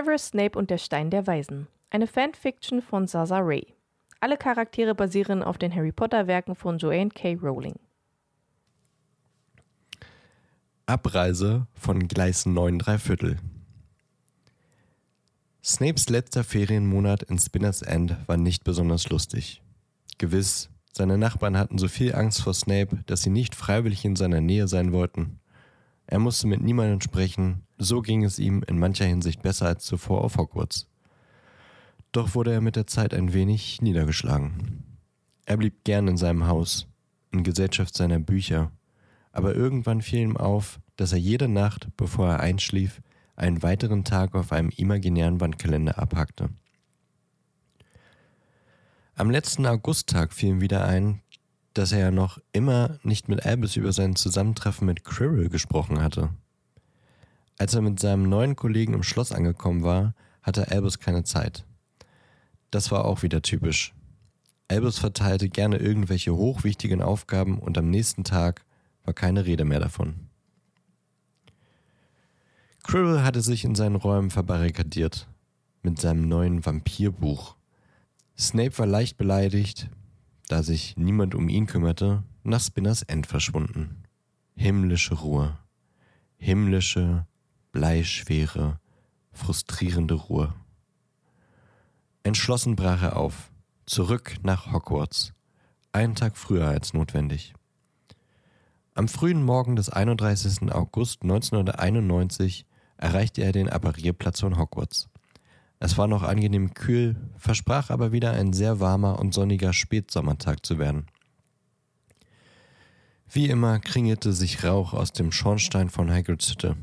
Severus Snape und der Stein der Weisen. Eine Fanfiction von Zaza Ray. Alle Charaktere basieren auf den Harry Potter Werken von Joanne K. Rowling. Abreise von Gleis 9 Viertel. Snapes letzter Ferienmonat in Spinners End war nicht besonders lustig. Gewiss, seine Nachbarn hatten so viel Angst vor Snape, dass sie nicht freiwillig in seiner Nähe sein wollten. Er musste mit niemandem sprechen, so ging es ihm in mancher Hinsicht besser als zuvor auf Hogwarts. Doch wurde er mit der Zeit ein wenig niedergeschlagen. Er blieb gern in seinem Haus, in Gesellschaft seiner Bücher, aber irgendwann fiel ihm auf, dass er jede Nacht, bevor er einschlief, einen weiteren Tag auf einem imaginären Wandkalender abhackte. Am letzten Augusttag fiel ihm wieder ein, dass er ja noch immer nicht mit Albus über sein Zusammentreffen mit Quirrell gesprochen hatte. Als er mit seinem neuen Kollegen im Schloss angekommen war, hatte Albus keine Zeit. Das war auch wieder typisch. Albus verteilte gerne irgendwelche hochwichtigen Aufgaben und am nächsten Tag war keine Rede mehr davon. Quirrell hatte sich in seinen Räumen verbarrikadiert mit seinem neuen Vampirbuch. Snape war leicht beleidigt, da sich niemand um ihn kümmerte, nach Spinners End verschwunden. Himmlische Ruhe. Himmlische, bleischwere, frustrierende Ruhe. Entschlossen brach er auf, zurück nach Hogwarts, einen Tag früher als notwendig. Am frühen Morgen des 31. August 1991 erreichte er den Apparierplatz von Hogwarts. Es war noch angenehm kühl, versprach aber wieder ein sehr warmer und sonniger Spätsommertag zu werden. Wie immer kringelte sich Rauch aus dem Schornstein von Hagrids Hütte.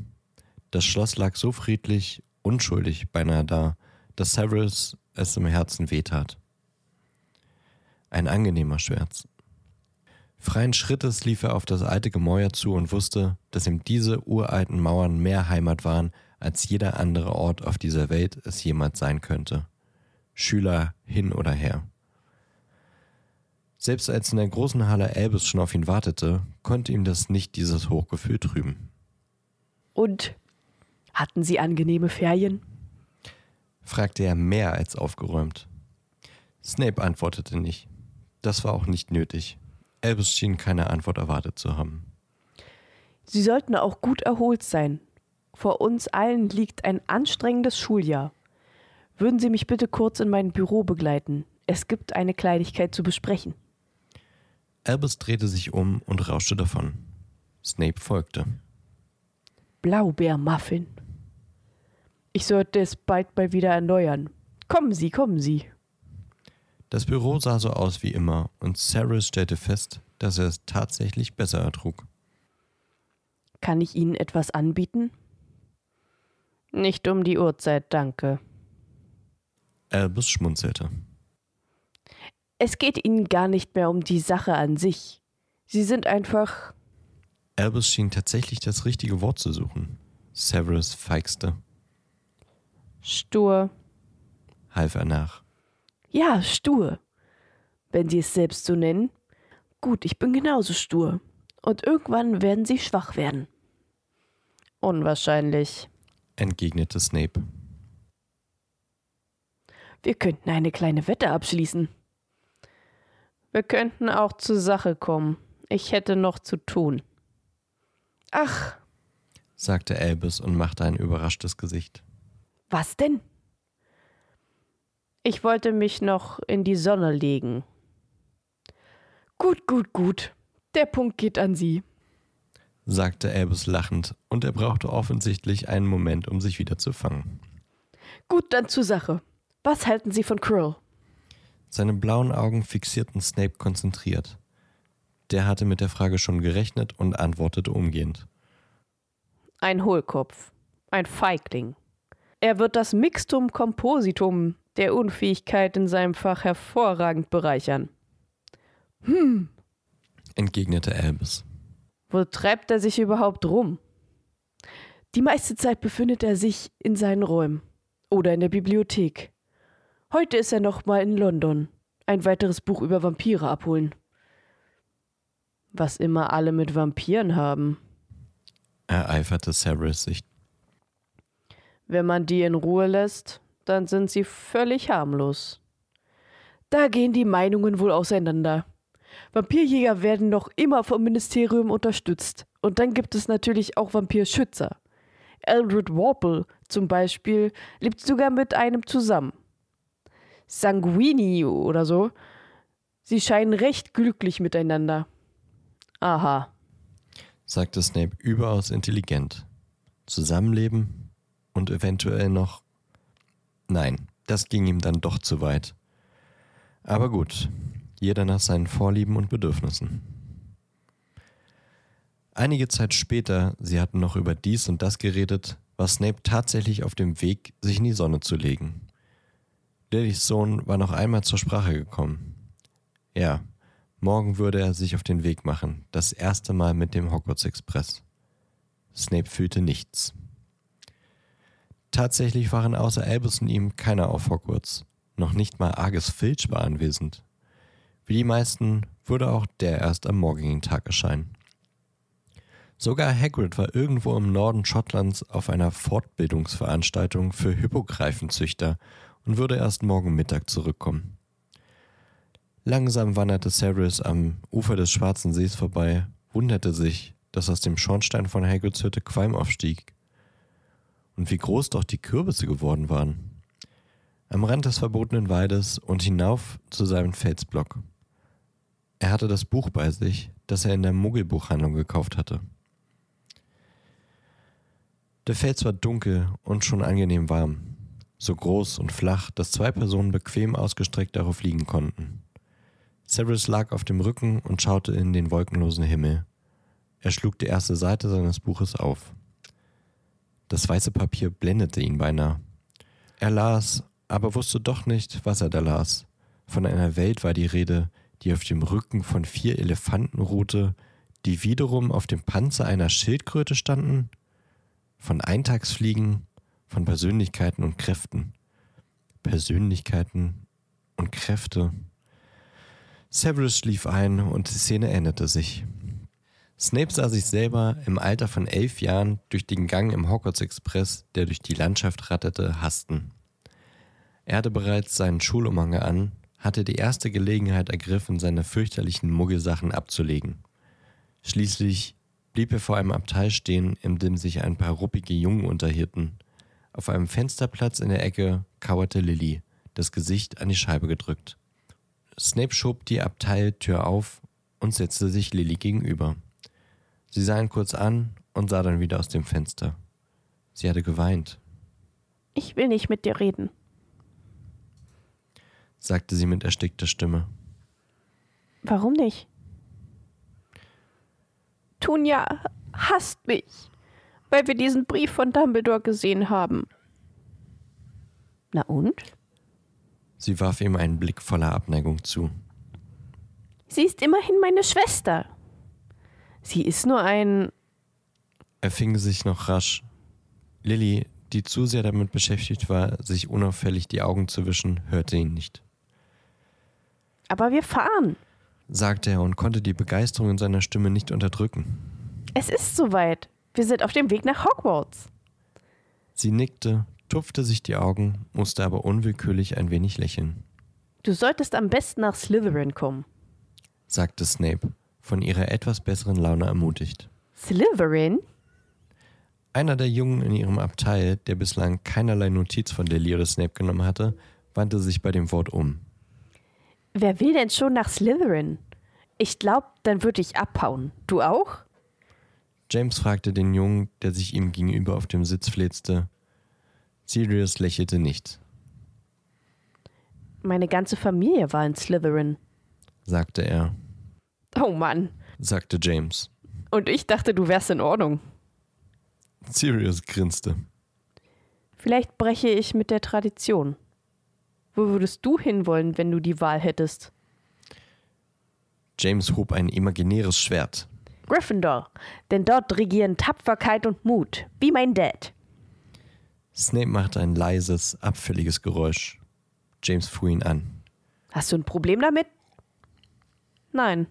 Das Schloss lag so friedlich, unschuldig beinahe da, dass Severus es im Herzen wehtat. Ein angenehmer Schmerz. Freien Schrittes lief er auf das alte Gemäuer zu und wusste, dass ihm diese uralten Mauern mehr Heimat waren als jeder andere Ort auf dieser Welt es jemals sein könnte. Schüler hin oder her. Selbst als in der großen Halle Elbes schon auf ihn wartete, konnte ihm das nicht dieses Hochgefühl trüben. Und hatten Sie angenehme Ferien? fragte er mehr als aufgeräumt. Snape antwortete nicht. Das war auch nicht nötig. Albus schien keine Antwort erwartet zu haben. Sie sollten auch gut erholt sein. Vor uns allen liegt ein anstrengendes Schuljahr. Würden Sie mich bitte kurz in mein Büro begleiten? Es gibt eine Kleinigkeit zu besprechen. Albus drehte sich um und rauschte davon. Snape folgte. Blaubeermuffin. Ich sollte es bald mal wieder erneuern. Kommen Sie, kommen Sie. Das Büro sah so aus wie immer und Cyrus stellte fest, dass er es tatsächlich besser ertrug. Kann ich Ihnen etwas anbieten? Nicht um die Uhrzeit, danke. Albus schmunzelte. Es geht Ihnen gar nicht mehr um die Sache an sich. Sie sind einfach. Albus schien tatsächlich das richtige Wort zu suchen. Severus feixte. Stur, half er nach. Ja, stur. Wenn Sie es selbst so nennen. Gut, ich bin genauso stur. Und irgendwann werden Sie schwach werden. unwahrscheinlich. Entgegnete Snape. Wir könnten eine kleine Wette abschließen. Wir könnten auch zur Sache kommen. Ich hätte noch zu tun. Ach, sagte Albus und machte ein überraschtes Gesicht. was denn? Ich wollte mich noch in die Sonne legen. Gut, gut, gut. Der Punkt geht an Sie. Sagte Albus lachend, und er brauchte offensichtlich einen Moment, um sich wieder zu fangen. Gut, dann zur Sache. Was halten Sie von Krill? Seine blauen Augen fixierten Snape konzentriert. Der hatte mit der Frage schon gerechnet und antwortete umgehend. Ein Hohlkopf. Ein Feigling. Er wird das Mixtum Compositum der Unfähigkeit in seinem Fach hervorragend bereichern. Hm, entgegnete Albus. Wo treibt er sich überhaupt rum? die meiste Zeit befindet er sich in seinen Räumen oder in der Bibliothek. Heute ist er noch mal in London. Ein weiteres Buch über Vampire abholen. Was immer alle mit Vampiren haben. Ereiferte Severus sich. Wenn man die in Ruhe lässt, dann sind sie völlig harmlos. Da gehen die Meinungen wohl auseinander. Vampirjäger werden noch immer vom Ministerium unterstützt. Und dann gibt es natürlich auch Vampirschützer. Eldred Warple zum Beispiel lebt sogar mit einem zusammen. Sanguini oder so. Sie scheinen recht glücklich miteinander. Aha, sagte Snape überaus intelligent. Zusammenleben und eventuell noch. Nein, das ging ihm dann doch zu weit. Aber gut, jeder nach seinen Vorlieben und Bedürfnissen. Einige Zeit später, sie hatten noch über dies und das geredet, war Snape tatsächlich auf dem Weg, sich in die Sonne zu legen. Lillys Sohn war noch einmal zur Sprache gekommen. Ja, morgen würde er sich auf den Weg machen, das erste Mal mit dem Hogwarts Express. Snape fühlte nichts. Tatsächlich waren außer Albus und ihm keiner auf Hogwarts. Noch nicht mal Argus Filch war anwesend. Wie die meisten würde auch der erst am morgigen Tag erscheinen. Sogar Hagrid war irgendwo im Norden Schottlands auf einer Fortbildungsveranstaltung für Hippogreifenzüchter und würde erst morgen Mittag zurückkommen. Langsam wanderte Severus am Ufer des Schwarzen Sees vorbei, wunderte sich, dass aus dem Schornstein von Hagrids Hütte Qualm aufstieg. Und wie groß doch die Kürbisse geworden waren. Am Rand des verbotenen Waldes und hinauf zu seinem Felsblock. Er hatte das Buch bei sich, das er in der Muggelbuchhandlung gekauft hatte. Der Fels war dunkel und schon angenehm warm, so groß und flach, dass zwei Personen bequem ausgestreckt darauf liegen konnten. Severus lag auf dem Rücken und schaute in den wolkenlosen Himmel. Er schlug die erste Seite seines Buches auf. Das weiße Papier blendete ihn beinahe. Er las, aber wusste doch nicht, was er da las. Von einer Welt war die Rede, die auf dem Rücken von vier Elefanten ruhte, die wiederum auf dem Panzer einer Schildkröte standen von Eintagsfliegen, von Persönlichkeiten und Kräften. Persönlichkeiten und Kräfte. Severus schlief ein und die Szene änderte sich. Snape sah sich selber im Alter von elf Jahren durch den Gang im Hogwarts Express, der durch die Landschaft ratterte, hasten. Er hatte bereits seinen Schulumhang an, hatte die erste Gelegenheit ergriffen, seine fürchterlichen Muggelsachen abzulegen. Schließlich blieb er vor einem Abteil stehen, in dem sich ein paar ruppige Jungen unterhielten. Auf einem Fensterplatz in der Ecke kauerte Lilly, das Gesicht an die Scheibe gedrückt. Snape schob die Abteiltür auf und setzte sich Lilly gegenüber. Sie sah ihn kurz an und sah dann wieder aus dem Fenster. Sie hatte geweint. Ich will nicht mit dir reden, sagte sie mit erstickter Stimme. Warum nicht? Tunja hasst mich, weil wir diesen Brief von Dumbledore gesehen haben. Na und? Sie warf ihm einen Blick voller Abneigung zu. Sie ist immerhin meine Schwester. Sie ist nur ein. Er fing sich noch rasch. Lilly, die zu sehr damit beschäftigt war, sich unauffällig die Augen zu wischen, hörte ihn nicht. Aber wir fahren sagte er und konnte die Begeisterung in seiner Stimme nicht unterdrücken. Es ist soweit. Wir sind auf dem Weg nach Hogwarts. Sie nickte, tupfte sich die Augen, musste aber unwillkürlich ein wenig lächeln. Du solltest am besten nach Slytherin kommen, sagte Snape, von ihrer etwas besseren Laune ermutigt. Slytherin? Einer der Jungen in ihrem Abteil, der bislang keinerlei Notiz von Lily oder Snape genommen hatte, wandte sich bei dem Wort um. Wer will denn schon nach Slytherin? Ich glaub, dann würde ich abhauen. Du auch? James fragte den Jungen, der sich ihm gegenüber auf dem Sitz flitzte. Sirius lächelte nicht. Meine ganze Familie war in Slytherin, sagte er. Oh Mann, sagte James. Und ich dachte, du wärst in Ordnung. Sirius grinste. Vielleicht breche ich mit der Tradition. Wo würdest du hinwollen, wenn du die Wahl hättest? James hob ein imaginäres Schwert. Gryffindor, denn dort regieren Tapferkeit und Mut, wie mein Dad. Snape machte ein leises, abfälliges Geräusch. James fuhr ihn an. Hast du ein Problem damit? Nein,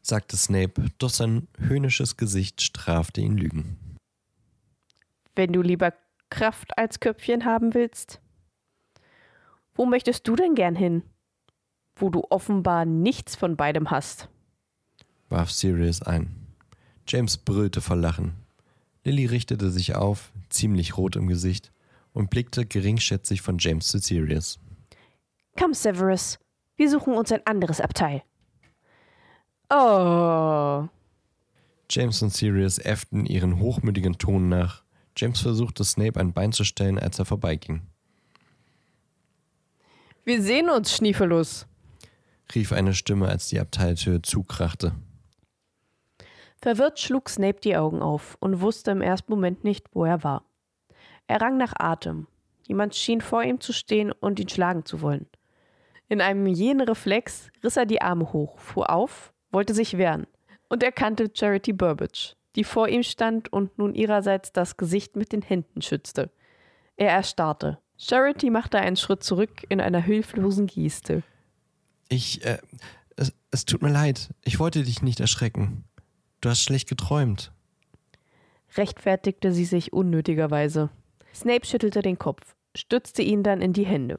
sagte Snape, doch sein höhnisches Gesicht strafte ihn Lügen. Wenn du lieber Kraft als Köpfchen haben willst? Wo möchtest du denn gern hin? Wo du offenbar nichts von beidem hast, warf Sirius ein. James brüllte vor Lachen. Lily richtete sich auf, ziemlich rot im Gesicht, und blickte geringschätzig von James zu Sirius. Komm, Severus, wir suchen uns ein anderes Abteil. Oh. James und Sirius äfften ihren hochmütigen Ton nach. James versuchte Snape ein Bein zu stellen, als er vorbeiging. Wir sehen uns, Schniefelus, rief eine Stimme, als die Abteiltür zukrachte. Verwirrt schlug Snape die Augen auf und wusste im ersten Moment nicht, wo er war. Er rang nach Atem. Jemand schien vor ihm zu stehen und ihn schlagen zu wollen. In einem jenen Reflex riss er die Arme hoch, fuhr auf, wollte sich wehren und erkannte Charity Burbage, die vor ihm stand und nun ihrerseits das Gesicht mit den Händen schützte. Er erstarrte. Charity machte einen Schritt zurück in einer hilflosen Geste. Ich, äh, es, es tut mir leid. Ich wollte dich nicht erschrecken. Du hast schlecht geträumt. Rechtfertigte sie sich unnötigerweise. Snape schüttelte den Kopf, stützte ihn dann in die Hände.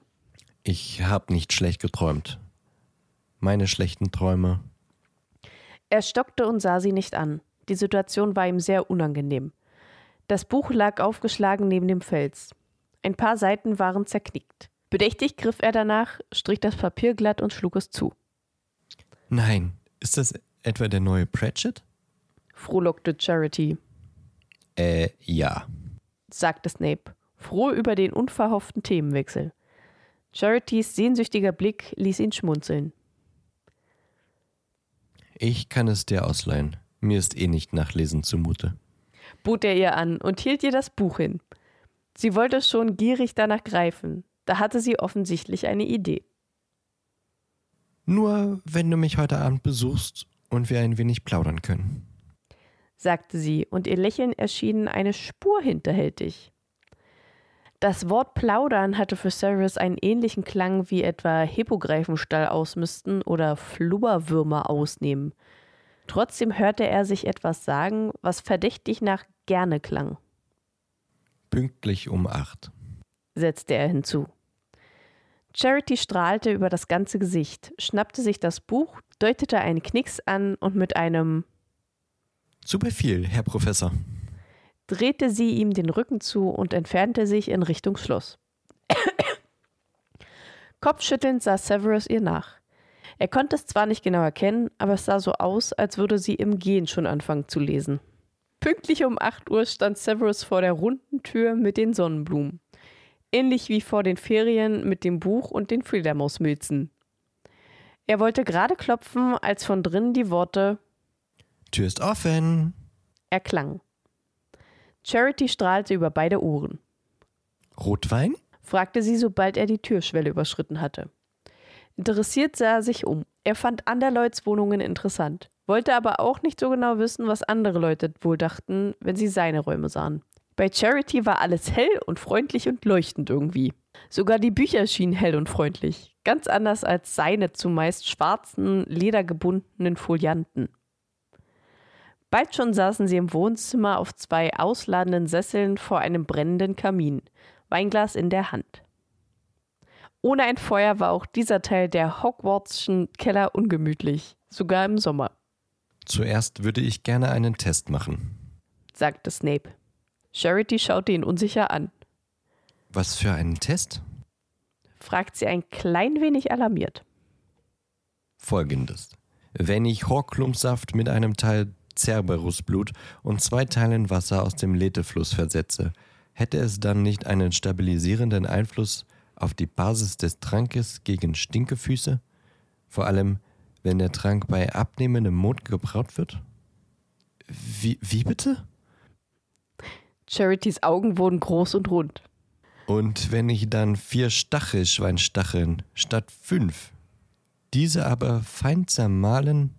Ich hab nicht schlecht geträumt. Meine schlechten Träume. Er stockte und sah sie nicht an. Die Situation war ihm sehr unangenehm. Das Buch lag aufgeschlagen neben dem Fels. Ein paar Seiten waren zerknickt. Bedächtig griff er danach, strich das Papier glatt und schlug es zu. Nein, ist das etwa der neue Pratchett? frohlockte Charity. Äh, ja, sagte Snape, froh über den unverhofften Themenwechsel. Charities sehnsüchtiger Blick ließ ihn schmunzeln. Ich kann es dir ausleihen. Mir ist eh nicht nachlesen zumute. bot er ihr an und hielt ihr das Buch hin. Sie wollte schon gierig danach greifen. Da hatte sie offensichtlich eine Idee. Nur wenn du mich heute Abend besuchst und wir ein wenig plaudern können sagte sie, und ihr Lächeln erschien eine Spur hinterhältig. Das Wort plaudern hatte für Cyrus einen ähnlichen Klang wie etwa Hippogreifenstall ausmisten oder Flubberwürmer ausnehmen. Trotzdem hörte er sich etwas sagen, was verdächtig nach gerne klang. Pünktlich um acht, setzte er hinzu. Charity strahlte über das ganze Gesicht, schnappte sich das Buch, deutete einen Knicks an und mit einem zu Befehl, Herr Professor. Drehte sie ihm den Rücken zu und entfernte sich in Richtung Schloss. Kopfschüttelnd sah Severus ihr nach. Er konnte es zwar nicht genau erkennen, aber es sah so aus, als würde sie im Gehen schon anfangen zu lesen. Pünktlich um 8 Uhr stand Severus vor der runden Tür mit den Sonnenblumen. Ähnlich wie vor den Ferien mit dem Buch und den Fledermausmilzen. Er wollte gerade klopfen, als von drinnen die Worte Tür ist offen. Erklang. Charity strahlte über beide Ohren. Rotwein? fragte sie, sobald er die Türschwelle überschritten hatte. Interessiert sah er sich um. Er fand Anderleuts Wohnungen interessant, wollte aber auch nicht so genau wissen, was andere Leute wohl dachten, wenn sie seine Räume sahen. Bei Charity war alles hell und freundlich und leuchtend irgendwie. Sogar die Bücher schienen hell und freundlich, ganz anders als seine zumeist schwarzen, ledergebundenen Folianten. Bald schon saßen sie im Wohnzimmer auf zwei ausladenden Sesseln vor einem brennenden Kamin, Weinglas in der Hand. Ohne ein Feuer war auch dieser Teil der Hogwartschen Keller ungemütlich, sogar im Sommer. Zuerst würde ich gerne einen Test machen, sagte Snape. Charity schaute ihn unsicher an. Was für einen Test? fragt sie ein klein wenig alarmiert. Folgendes. Wenn ich Horklumpsaft mit einem Teil Cerberusblut und zwei Teilen Wasser aus dem Letefluss versetze, hätte es dann nicht einen stabilisierenden Einfluss auf die Basis des Trankes gegen Stinkefüße? Vor allem, wenn der Trank bei abnehmendem Mond gebraut wird? Wie, wie bitte? Charities Augen wurden groß und rund. Und wenn ich dann vier Stachelschweinstacheln statt fünf, diese aber fein zermahlen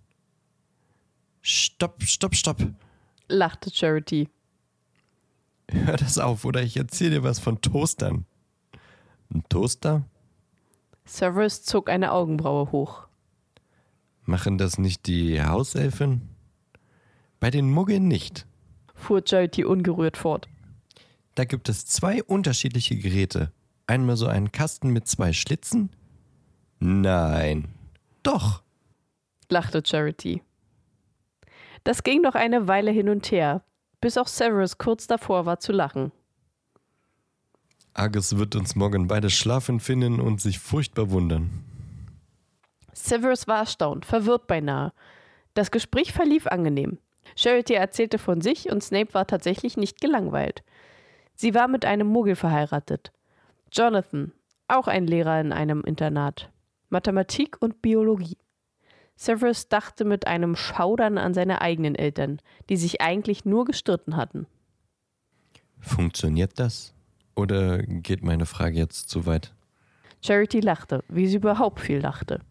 Stopp, stopp, stopp, lachte Charity. Hör das auf, oder ich erzähle dir was von Toastern. Ein Toaster? Severus zog eine Augenbraue hoch. Machen das nicht die Hauselfen? Bei den Muggeln nicht, fuhr Charity ungerührt fort. da gibt es zwei unterschiedliche Geräte. Einmal so einen Kasten mit zwei Schlitzen. Nein. Doch, lachte Charity. Das ging noch eine Weile hin und her, bis auch Severus kurz davor war zu lachen. Argus wird uns morgen beide schlafen finden und sich furchtbar wundern. Severus war erstaunt, verwirrt beinahe. Das Gespräch verlief angenehm. Charity erzählte von sich und Snape war tatsächlich nicht gelangweilt. Sie war mit einem Muggel verheiratet. Jonathan, auch ein Lehrer in einem Internat. Mathematik und Biologie. Severus dachte mit einem Schaudern an seine eigenen Eltern, die sich eigentlich nur gestritten hatten. Funktioniert das? Oder geht meine Frage jetzt zu weit? Charity lachte, wie sie überhaupt viel lachte.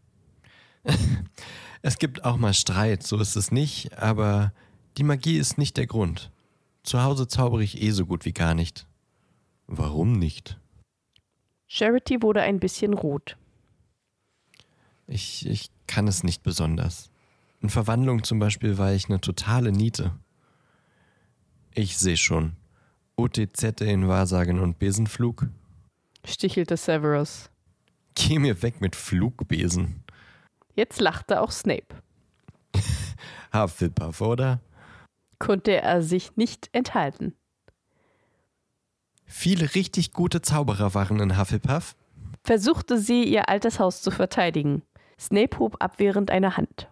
es gibt auch mal Streit, so ist es nicht, aber die Magie ist nicht der Grund. Zu Hause zaubere ich eh so gut wie gar nicht. Warum nicht? Charity wurde ein bisschen rot. Ich, ich kann es nicht besonders. In Verwandlung zum Beispiel war ich eine totale Niete. Ich sehe schon. OTZ in Wahrsagen und Besenflug? stichelte Severus. Geh mir weg mit Flugbesen. Jetzt lachte auch Snape. Hufflepuff, oder? Konnte er sich nicht enthalten. Viele richtig gute Zauberer waren in Hufflepuff. Versuchte sie, ihr altes Haus zu verteidigen. Snape hob abwehrend eine Hand.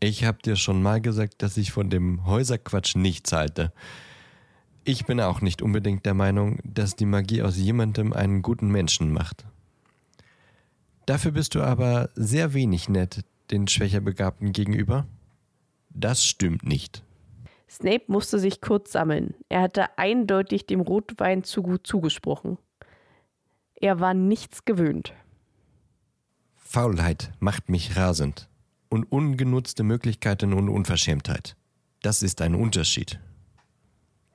Ich hab dir schon mal gesagt, dass ich von dem Häuserquatsch nichts halte. Ich bin auch nicht unbedingt der Meinung, dass die Magie aus jemandem einen guten Menschen macht. Dafür bist du aber sehr wenig nett den schwächer Begabten gegenüber. Das stimmt nicht. Snape musste sich kurz sammeln. Er hatte eindeutig dem Rotwein zu gut zugesprochen. Er war nichts gewöhnt. Faulheit macht mich rasend. Und ungenutzte Möglichkeiten und Unverschämtheit. Das ist ein Unterschied.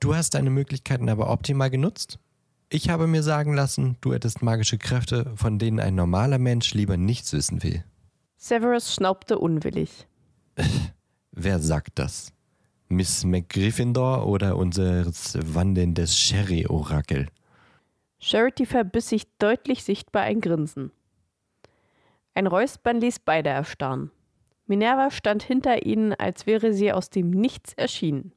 Du hast deine Möglichkeiten aber optimal genutzt? Ich habe mir sagen lassen, du hättest magische Kräfte, von denen ein normaler Mensch lieber nichts wissen will. Severus schnaubte unwillig. Wer sagt das? Miss McGryffindor oder unser wandelndes Sherry-Orakel? Charity verbiss sich deutlich sichtbar ein Grinsen. Ein Räuspern ließ beide erstarren. Minerva stand hinter ihnen, als wäre sie aus dem Nichts erschienen.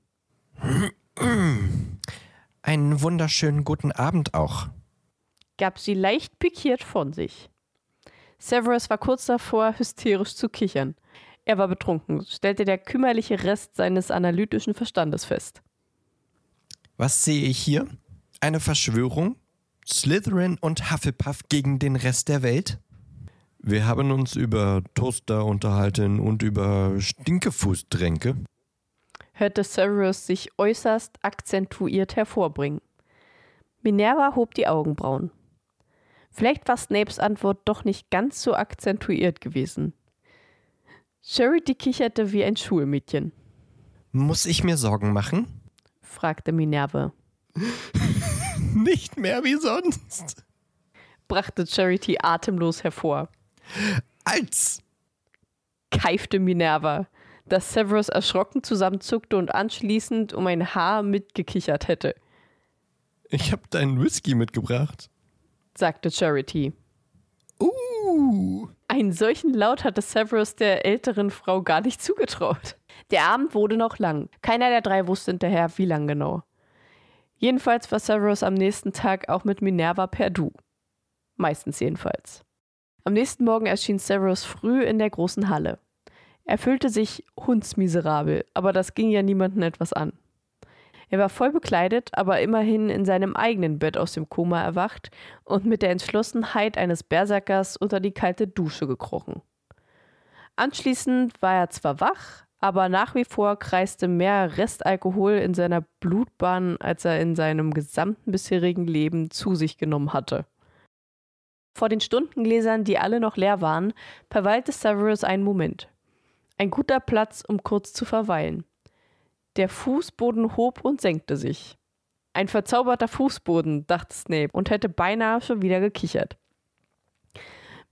Einen wunderschönen guten Abend auch, gab sie leicht pikiert von sich. Severus war kurz davor, hysterisch zu kichern. Er war betrunken, stellte der kümmerliche Rest seines analytischen Verstandes fest. Was sehe ich hier? Eine Verschwörung? Slytherin und Hufflepuff gegen den Rest der Welt? Wir haben uns über Toaster unterhalten und über Stinkefußtränke. Hörte Severus sich äußerst akzentuiert hervorbringen. Minerva hob die Augenbrauen. Vielleicht war Snapes Antwort doch nicht ganz so akzentuiert gewesen. Charity kicherte wie ein Schulmädchen. Muss ich mir Sorgen machen? fragte Minerva. nicht mehr wie sonst, brachte Charity atemlos hervor. Als! keifte Minerva, dass Severus erschrocken zusammenzuckte und anschließend um ein Haar mitgekichert hätte. Ich hab deinen Whisky mitgebracht, sagte Charity. Uh! Einen solchen Laut hatte Severus der älteren Frau gar nicht zugetraut. Der Abend wurde noch lang. Keiner der drei wusste hinterher, wie lang genau. Jedenfalls war Severus am nächsten Tag auch mit Minerva per Du. Meistens jedenfalls. Am nächsten Morgen erschien Severus früh in der großen Halle. Er fühlte sich hundsmiserabel, aber das ging ja niemanden etwas an. Er war voll bekleidet, aber immerhin in seinem eigenen Bett aus dem Koma erwacht und mit der Entschlossenheit eines Berserkers unter die kalte Dusche gekrochen. Anschließend war er zwar wach, aber nach wie vor kreiste mehr Restalkohol in seiner Blutbahn, als er in seinem gesamten bisherigen Leben zu sich genommen hatte. Vor den Stundengläsern, die alle noch leer waren, verweilte Severus einen Moment. Ein guter Platz, um kurz zu verweilen. Der Fußboden hob und senkte sich. Ein verzauberter Fußboden, dachte Snape und hätte beinahe schon wieder gekichert.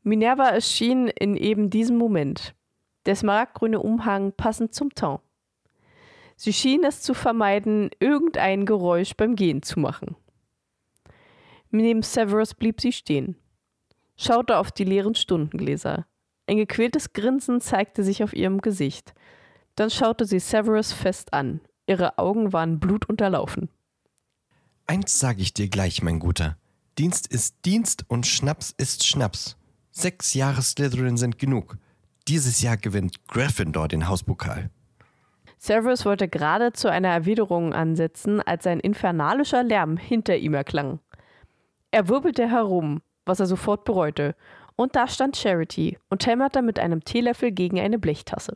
Minerva erschien in eben diesem Moment, der smaragdgrüne Umhang passend zum Ton. Sie schien es zu vermeiden, irgendein Geräusch beim Gehen zu machen. Neben Severus blieb sie stehen, schaute auf die leeren Stundengläser. Ein gequältes Grinsen zeigte sich auf ihrem Gesicht. Dann schaute sie Severus fest an. Ihre Augen waren blutunterlaufen. Eins sage ich dir gleich, mein Guter. Dienst ist Dienst und Schnaps ist Schnaps. Sechs Jahre Slytherin sind genug. Dieses Jahr gewinnt Gryffindor den Hauspokal. Severus wollte gerade zu einer Erwiderung ansetzen, als ein infernalischer Lärm hinter ihm erklang. Er wirbelte herum, was er sofort bereute, und da stand Charity und hämmerte mit einem Teelöffel gegen eine Blechtasse.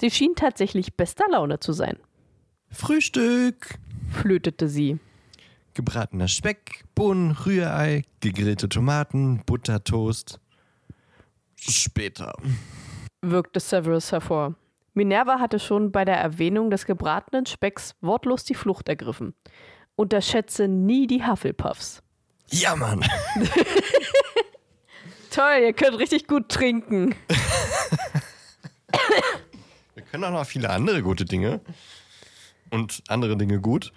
Sie schien tatsächlich bester Laune zu sein. Frühstück! flötete sie. Gebratener Speck, Bohnen, Rührei, gegrillte Tomaten, Buttertoast. Später. wirkte Severus hervor. Minerva hatte schon bei der Erwähnung des gebratenen Specks wortlos die Flucht ergriffen. Unterschätze nie die Hufflepuffs. Ja, Mann! Toll, ihr könnt richtig gut trinken. Wir können auch noch viele andere gute Dinge. Und andere Dinge gut.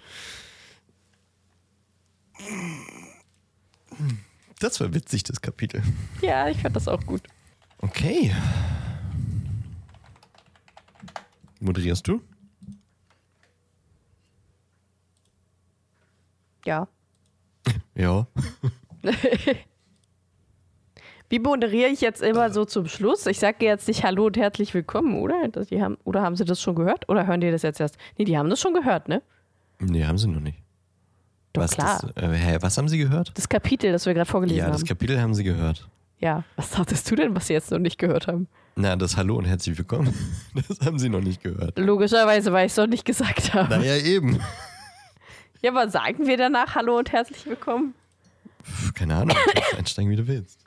Das war witzig, das Kapitel. Ja, ich fand das auch gut. Okay. Moderierst du? Ja. Ja. Wie moderiere ich jetzt immer so zum Schluss? Ich sage jetzt nicht Hallo und herzlich willkommen, oder? Das- Die haben, oder haben sie das schon gehört? Oder hören die das jetzt erst? Nee, die haben das schon gehört, ne? Nee, haben sie noch nicht. Doch, was, klar. Das, äh, hä, was haben sie gehört? Das Kapitel, das wir gerade vorgelesen Ja, das haben. Kapitel haben sie gehört. Ja, was dachtest du denn, was sie jetzt noch nicht gehört haben? Na, das Hallo und herzlich willkommen. Das haben sie noch nicht gehört. Logischerweise, weil ich es noch nicht gesagt habe. Naja, eben. Ja, aber sagen wir danach Hallo und herzlich willkommen? Keine Ahnung, du kannst einsteigen, wie du willst.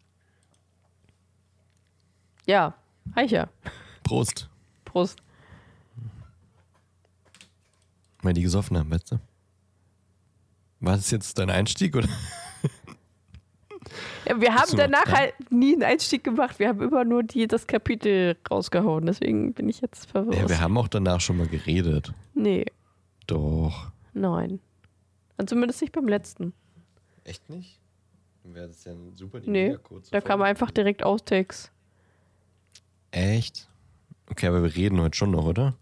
Ja, Eicher. Prost. Prost. Weil die gesoffen haben, weißt du? War das jetzt dein Einstieg oder? Ja, wir haben noch danach dran? halt nie einen Einstieg gemacht. Wir haben immer nur die, das Kapitel rausgehauen. Deswegen bin ich jetzt verwirrt. Ja, wir haben auch danach schon mal geredet. nee, Doch. nein. Und zumindest nicht beim letzten. Echt nicht? Dann wäre das ja ein super Nee, da kam einfach direkt Outtakes. Echt? Okay, aber wir reden heute schon noch, oder?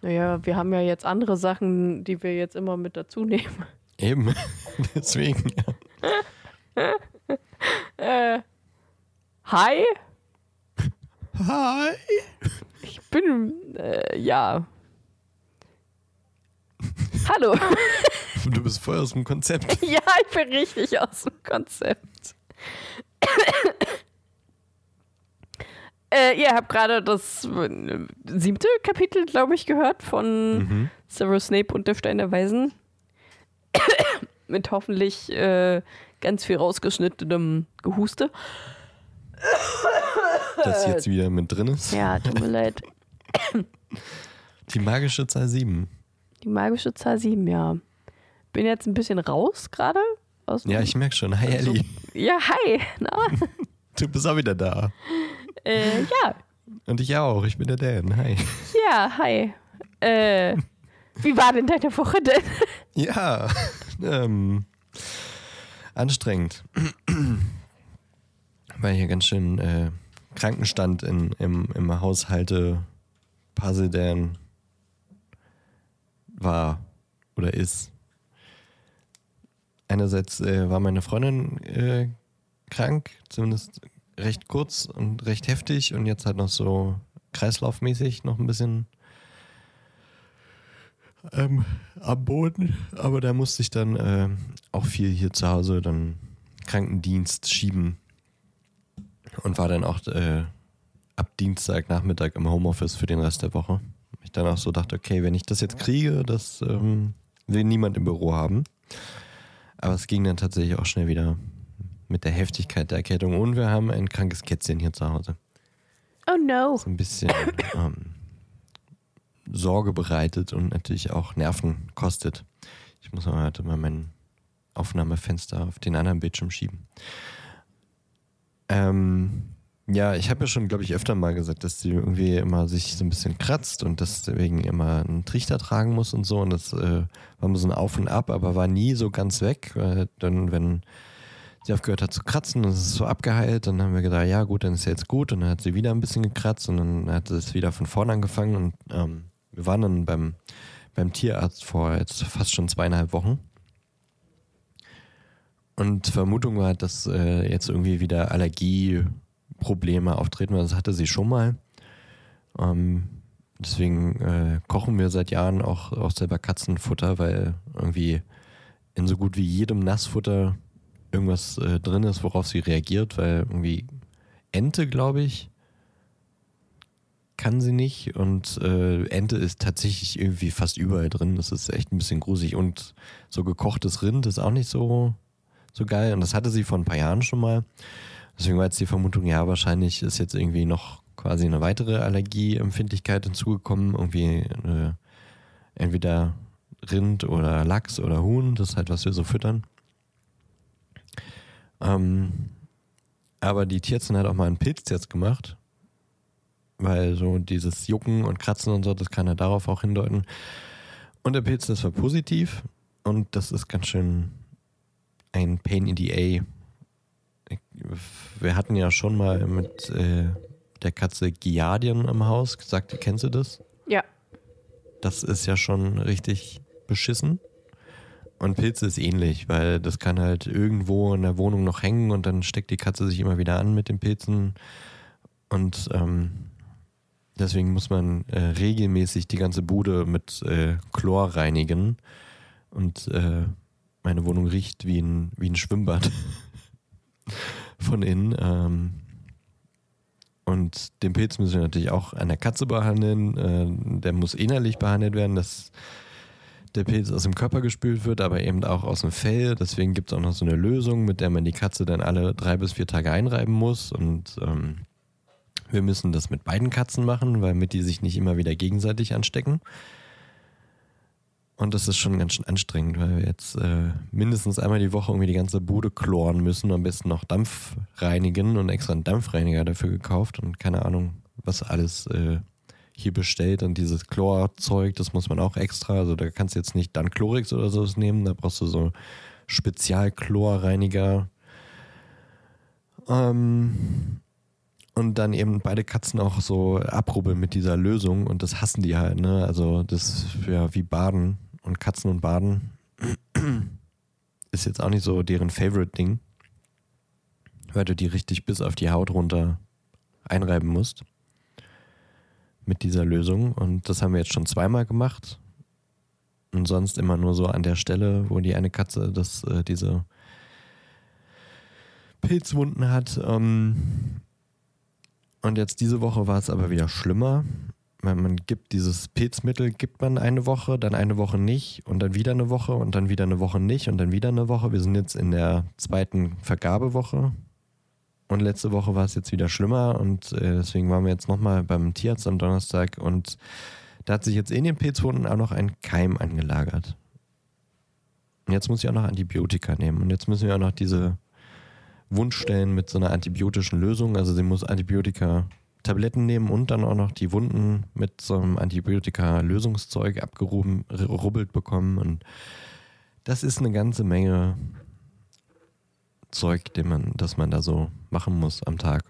Naja, wir haben ja jetzt andere Sachen, die wir jetzt immer mit dazu nehmen. Eben. Deswegen. Ja. Äh, hi, Hi. ich bin, äh, ja. Hallo. Du bist voll aus dem Konzept. ja, ich bin richtig aus dem Konzept. Äh, ihr habt gerade das äh, siebte Kapitel, glaube ich, gehört von Mhm. Severus Snape und der Stein der Weisen. Mit hoffentlich äh, ganz viel rausgeschnittenem Gehuste. Das jetzt wieder mit drin ist. Ja, tut mir leid. Die magische Zahl 7. Die magische Zahl 7, ja. Bin jetzt ein bisschen raus gerade. aus Ja, ich merke schon. Hi, Ellie. Ja, hi. Na, Du bist auch wieder da. Äh, ja, Und ich auch. Ich bin der Dan. Hi. ja, hi. Äh, wie war denn deine Woche denn? Ja. Ähm, anstrengend. Weil hier ganz schön äh, Krankenstand in, im, im Haushalte Pasildan war oder ist. Einerseits äh, war meine Freundin äh, krank, zumindest recht kurz und recht heftig und jetzt halt noch so kreislaufmäßig noch ein bisschen ähm, am Boden. Aber da musste ich dann äh, auch viel hier zu Hause dann Krankendienst schieben und war dann auch äh, ab Dienstagnachmittag im Homeoffice für den Rest der Woche. Ich dann auch so dachte, okay, wenn ich das jetzt kriege, das ähm, will niemand im Büro haben. Aber es ging dann tatsächlich auch schnell wieder mit der Heftigkeit der Erkältung und wir haben ein krankes Kätzchen hier zu Hause. Oh no. So ein bisschen ähm, Sorge bereitet und natürlich auch Nerven kostet. Ich muss mal heute mal mein Aufnahmefenster auf den anderen Bildschirm schieben. Ähm, ja, ich habe ja schon, glaube ich, öfter mal gesagt, dass sie irgendwie immer sich so ein bisschen kratzt und deswegen immer einen Trichter tragen muss und so. Und das äh, war immer so ein Auf und Ab, aber war nie so ganz weg. Weil dann, wenn sie aufgehört hat zu kratzen, ist es so abgeheilt. Dann haben wir gedacht, ja gut, dann ist ja jetzt gut. Und dann hat sie wieder ein bisschen gekratzt und dann hat es wieder von vorne angefangen. Und ähm, wir waren dann beim, beim Tierarzt vor jetzt fast schon zweieinhalb Wochen. Und Vermutung war, dass äh, jetzt irgendwie wieder Allergieprobleme auftreten, das hatte sie schon mal. Ähm, deswegen äh, kochen wir seit Jahren auch, auch selber Katzenfutter, weil irgendwie in so gut wie jedem Nassfutter irgendwas äh, drin ist, worauf sie reagiert, weil irgendwie Ente, glaube ich, kann sie nicht und äh, Ente ist tatsächlich irgendwie fast überall drin. Das ist echt ein bisschen gruselig und so gekochtes Rind ist auch nicht so, so geil und das hatte sie vor ein paar Jahren schon mal. Deswegen war jetzt die Vermutung, ja, wahrscheinlich ist jetzt irgendwie noch quasi eine weitere Allergieempfindlichkeit hinzugekommen. Irgendwie äh, entweder Rind oder Lachs oder Huhn, das ist halt, was wir so füttern. Ähm, aber die Tierärztin hat auch mal einen Pilztest gemacht, weil so dieses Jucken und Kratzen und so, das kann er darauf auch hindeuten. Und der Pilztest war positiv und das ist ganz schön ein Pain in the A. Wir hatten ja schon mal mit äh, der Katze Giardien im Haus gesagt, kennst du das? Ja. Das ist ja schon richtig beschissen. Und Pilze ist ähnlich, weil das kann halt irgendwo in der Wohnung noch hängen und dann steckt die Katze sich immer wieder an mit den Pilzen. Und ähm, deswegen muss man äh, regelmäßig die ganze Bude mit äh, Chlor reinigen. Und äh, meine Wohnung riecht wie ein, wie ein Schwimmbad von innen. Ähm, und den Pilz müssen wir natürlich auch an der Katze behandeln. Äh, der muss innerlich behandelt werden. Das der Pilz aus dem Körper gespült wird, aber eben auch aus dem Fell. Deswegen gibt es auch noch so eine Lösung, mit der man die Katze dann alle drei bis vier Tage einreiben muss. Und ähm, wir müssen das mit beiden Katzen machen, weil mit die sich nicht immer wieder gegenseitig anstecken. Und das ist schon ganz schön anstrengend, weil wir jetzt äh, mindestens einmal die Woche irgendwie die ganze Bude chloren müssen, am besten noch Dampf reinigen und extra einen Dampfreiniger dafür gekauft und keine Ahnung, was alles äh, hier bestellt und dieses Chlorzeug, das muss man auch extra, also da kannst du jetzt nicht dann Chlorix oder sowas nehmen, da brauchst du so Spezialchlorreiniger. Ähm, und dann eben beide Katzen auch so abrubbeln mit dieser Lösung und das hassen die halt, ne? Also das ja wie Baden und Katzen und Baden ist jetzt auch nicht so deren Favorite-Ding, weil du die richtig bis auf die Haut runter einreiben musst mit dieser Lösung. Und das haben wir jetzt schon zweimal gemacht. Und sonst immer nur so an der Stelle, wo die eine Katze das, äh, diese Pilzwunden hat. Ähm und jetzt diese Woche war es aber wieder schlimmer. Man, man gibt dieses Pilzmittel, gibt man eine Woche, dann eine Woche nicht und dann wieder eine Woche und dann wieder eine Woche nicht und dann wieder eine Woche. Wir sind jetzt in der zweiten Vergabewoche und letzte Woche war es jetzt wieder schlimmer und äh, deswegen waren wir jetzt nochmal beim Tierarzt am Donnerstag und da hat sich jetzt in den Pilzwunden auch noch ein Keim angelagert. Und jetzt muss ich auch noch Antibiotika nehmen und jetzt müssen wir auch noch diese Wundstellen mit so einer antibiotischen Lösung, also sie muss Antibiotika Tabletten nehmen und dann auch noch die Wunden mit so einem Antibiotika-Lösungszeug abgerubbelt bekommen. Und das ist eine ganze Menge Zeug, den man, das man da so machen muss am Tag.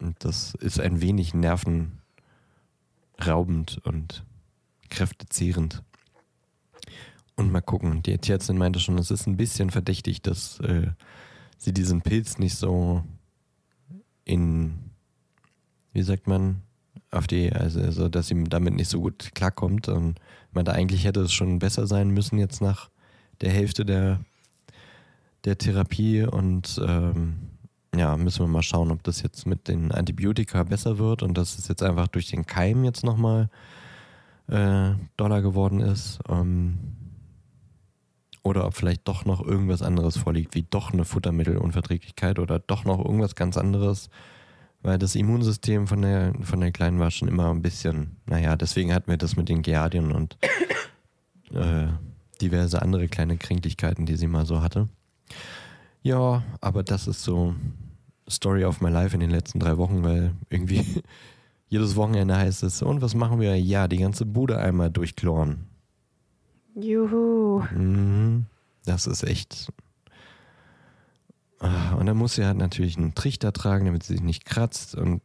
Und das ist ein wenig nervenraubend und kräftezehrend. Und mal gucken. Die Tierärztin meinte schon, es ist ein bisschen verdächtig, dass äh, sie diesen Pilz nicht so in, wie sagt man, auf die, also, also dass sie damit nicht so gut klarkommt. Und meinte, eigentlich hätte es schon besser sein müssen jetzt nach der Hälfte der der Therapie und ähm, ja, müssen wir mal schauen, ob das jetzt mit den Antibiotika besser wird und dass es jetzt einfach durch den Keim jetzt nochmal äh, doller geworden ist. Ähm, oder ob vielleicht doch noch irgendwas anderes vorliegt, wie doch eine Futtermittelunverträglichkeit oder doch noch irgendwas ganz anderes. Weil das Immunsystem von der, von der Kleinen war schon immer ein bisschen, naja, deswegen hatten wir das mit den Giardien und äh, diverse andere kleine Kränklichkeiten, die sie mal so hatte. Ja, aber das ist so Story of my life in den letzten drei Wochen, weil irgendwie jedes Wochenende heißt es, und was machen wir? Ja, die ganze Bude einmal durchkloren. Juhu. Mhm, das ist echt. Ah, Und dann muss sie halt natürlich einen Trichter tragen, damit sie sich nicht kratzt. Und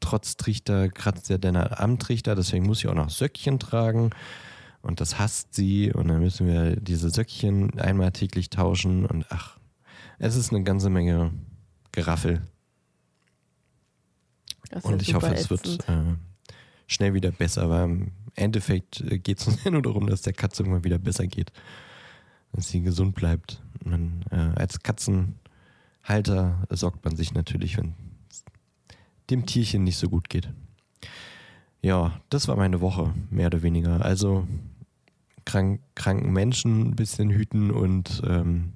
trotz Trichter kratzt sie dann halt am Trichter, deswegen muss sie auch noch Söckchen tragen. Und das hasst sie. Und dann müssen wir diese Söckchen einmal täglich tauschen. Und ach, es ist eine ganze Menge Geraffel. Und ich hoffe, super es wird ätzend. äh, schnell wieder besser, weil im Endeffekt geht es uns ja nur darum, dass der Katze irgendwann wieder besser geht. Dass sie gesund bleibt. Man, äh, als Katzenhalter sorgt man sich natürlich, wenn es dem Tierchen nicht so gut geht. Ja, das war meine Woche, mehr oder weniger. Also krank, kranken Menschen ein bisschen hüten und ähm,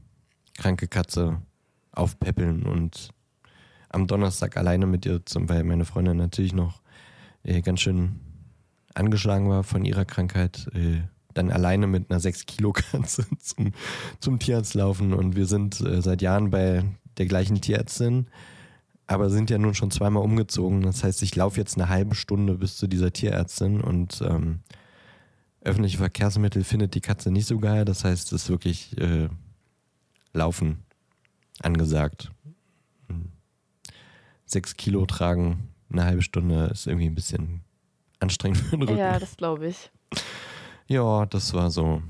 kranke Katze aufpäppeln und am Donnerstag alleine mit ihr, zum, weil meine Freundin natürlich noch äh, ganz schön angeschlagen war von ihrer Krankheit, äh, dann alleine mit einer 6-Kilo-Katze zum, zum Tierarzt laufen. Und wir sind äh, seit Jahren bei der gleichen Tierärztin, aber sind ja nun schon zweimal umgezogen. Das heißt, ich laufe jetzt eine halbe Stunde bis zu dieser Tierärztin und ähm, öffentliche Verkehrsmittel findet die Katze nicht so geil. Das heißt, es ist wirklich äh, Laufen angesagt. Sechs Kilo tragen, eine halbe Stunde ist irgendwie ein bisschen anstrengend für den Rücken. Ja, das glaube ich. Ja, das war so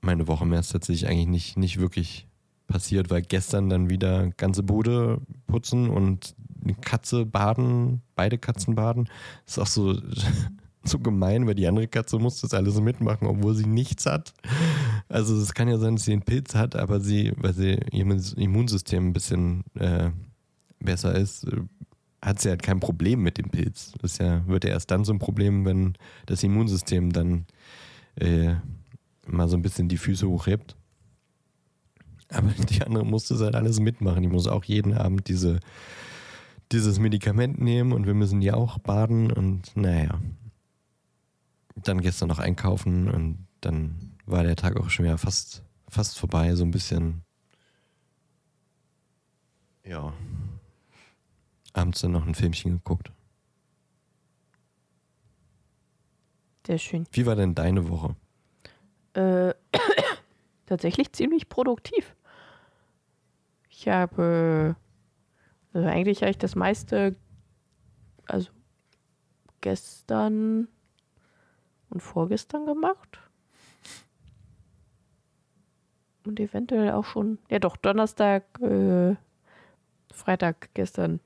meine Woche. Mehr ist tatsächlich eigentlich nicht, nicht wirklich passiert, weil gestern dann wieder ganze Bude putzen und eine Katze baden, beide Katzen baden. ist auch so, so gemein, weil die andere Katze muss das alles mitmachen, obwohl sie nichts hat. Also es kann ja sein, dass sie einen Pilz hat, aber sie, weil sie ihr Immunsystem ein bisschen äh, besser ist, äh, hat sie halt kein Problem mit dem Pilz. Das ja, wird ja erst dann so ein Problem, wenn das Immunsystem dann äh, mal so ein bisschen die Füße hochhebt. Aber die andere musste es halt alles mitmachen. Die muss auch jeden Abend diese, dieses Medikament nehmen und wir müssen die auch baden und naja. Dann gestern noch einkaufen und dann war der Tag auch schon wieder fast, fast vorbei, so ein bisschen. Ja. Abends dann noch ein Filmchen geguckt. Sehr schön. Wie war denn deine Woche? Äh, tatsächlich ziemlich produktiv. Ich habe, also eigentlich habe ich das meiste, also gestern und vorgestern gemacht. Und eventuell auch schon, ja doch, Donnerstag, äh, Freitag, gestern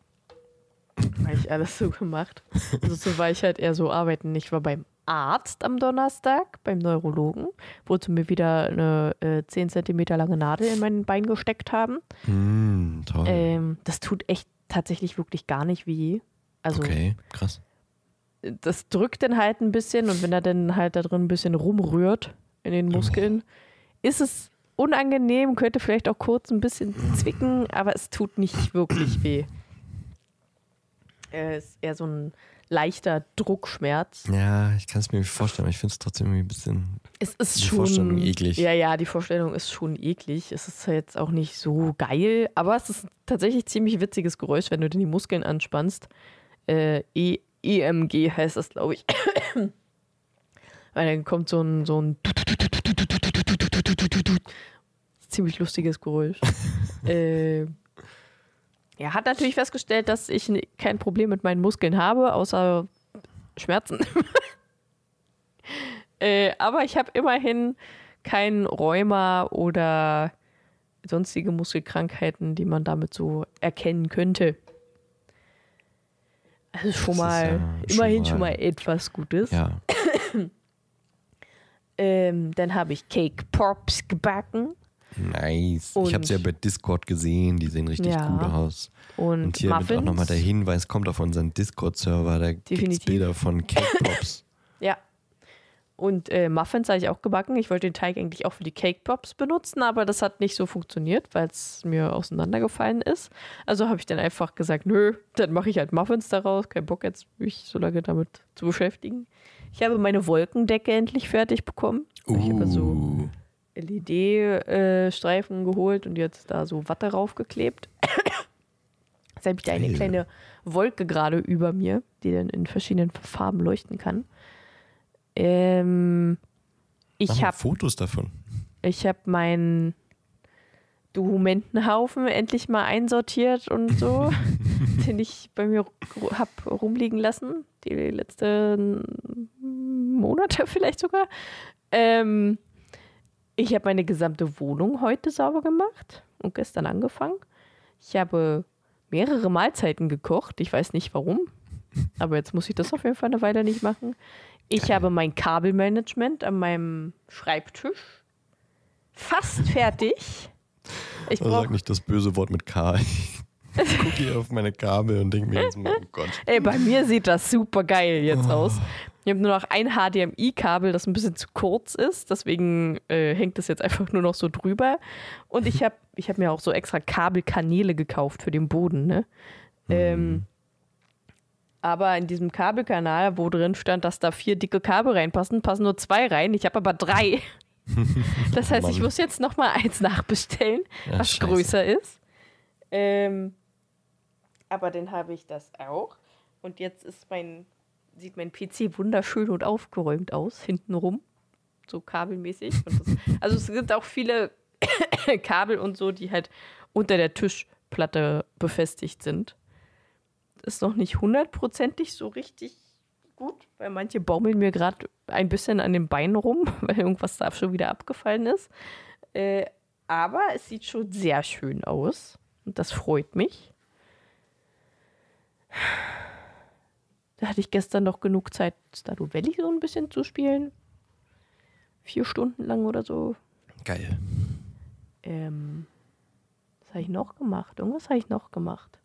habe ich alles so gemacht. Also so war ich halt eher so arbeiten. Ich war beim Arzt am Donnerstag, beim Neurologen, wo sie mir wieder eine äh, 10 cm lange Nadel in mein Bein gesteckt haben. Mm, toll. Ähm, das tut echt tatsächlich wirklich gar nicht weh. Also okay, krass. Das drückt dann halt ein bisschen und wenn er dann halt da drin ein bisschen rumrührt in den Muskeln, ist es unangenehm, könnte vielleicht auch kurz ein bisschen zwicken, aber es tut nicht wirklich weh. Es ist eher so ein leichter Druckschmerz. Ja, ich kann es mir vorstellen, aber ich finde es trotzdem irgendwie ein bisschen. Es ist schon Vorstellung eklig. Ja, ja, die Vorstellung ist schon eklig. Es ist jetzt auch nicht so geil, aber es ist tatsächlich ziemlich witziges Geräusch, wenn du denn die Muskeln anspannst. Äh, e EMG heißt das, glaube ich. Weil dann kommt so ein, so ein ziemlich lustiges Geräusch. äh, ja, hat natürlich festgestellt, dass ich kein Problem mit meinen Muskeln habe, außer Schmerzen. äh, aber ich habe immerhin kein Rheuma oder sonstige Muskelkrankheiten, die man damit so erkennen könnte. Also schon Das ist mal, ja schon immerhin schon mal- mal etwas Gutes. Ja. Ähm, dann habe ich Cake Pops gebacken Nice. Und- ich habe es ja bei Discord gesehen, die sehen richtig Ja. gut aus. und, Und hier Muffins. wird auch nochmal der Hinweis, kommt auf unseren Discord-Server, da gibt es. Bilder von Cake Pops. Und äh, Muffins habe ich auch gebacken. Ich wollte den Teig eigentlich auch für die Cake Pops benutzen, aber das hat nicht so funktioniert, weil es mir auseinandergefallen ist. Also habe ich dann einfach gesagt, nö, dann mache ich halt Muffins daraus. Kein Bock jetzt, mich so lange damit zu beschäftigen. Ich habe meine Wolkendecke endlich fertig bekommen. Ich habe so Uh, LED-Streifen geholt und jetzt da so Watte raufgeklebt. Jetzt habe ich da eine kleine Wolke gerade über mir, die dann in verschiedenen Farben leuchten kann. Ähm, ich habe Fotos davon. ich hab mein Dokumentenhaufen endlich mal einsortiert und so, den ich bei mir habe rumliegen lassen, die letzten Monate vielleicht sogar. Ähm, ich habe meine gesamte Wohnung heute sauber gemacht und gestern angefangen. Ich habe mehrere Mahlzeiten gekocht. Ich weiß nicht warum, aber jetzt muss ich das auf jeden Fall eine Weile nicht machen. Ich habe mein Kabelmanagement an meinem Schreibtisch fast fertig. Ich brauch... Sag nicht das böse Wort mit K. Ich gucke hier auf meine Kabel und denke mir jetzt mal, oh Gott. Ey, bei mir sieht das super geil jetzt oh. aus. Ich habe nur noch ein HDMI-Kabel, das ein bisschen zu kurz ist. Deswegen äh, hängt das jetzt einfach nur noch so drüber. Und ich habe ich hab mir auch so extra Kabelkanäle gekauft für den Boden. Ne? Mhm. Ähm, aber in diesem Kabelkanal, wo drin stand, dass da vier dicke Kabel reinpassen, passen nur zwei rein. Ich habe aber drei. Das heißt, ich muss jetzt noch mal eins nachbestellen, ja, was scheiße. größer ist. Ähm, aber dann habe ich das auch. Und jetzt ist mein, sieht mein PC wunderschön und aufgeräumt aus, hintenrum. So kabelmäßig. Das, also es gibt auch viele Kabel und so, die halt unter der Tischplatte befestigt sind. Ist noch nicht hundertprozentig so richtig gut, weil manche baumeln mir gerade ein bisschen an den Beinen rum, weil irgendwas da schon wieder abgefallen ist. Äh, aber es sieht schon sehr schön aus und das freut mich. Da hatte ich gestern noch genug Zeit, Stardew Valley so ein bisschen zu spielen. Vier Stunden lang oder so. Geil. Ähm, was habe ich noch gemacht? Irgendwas habe ich noch gemacht.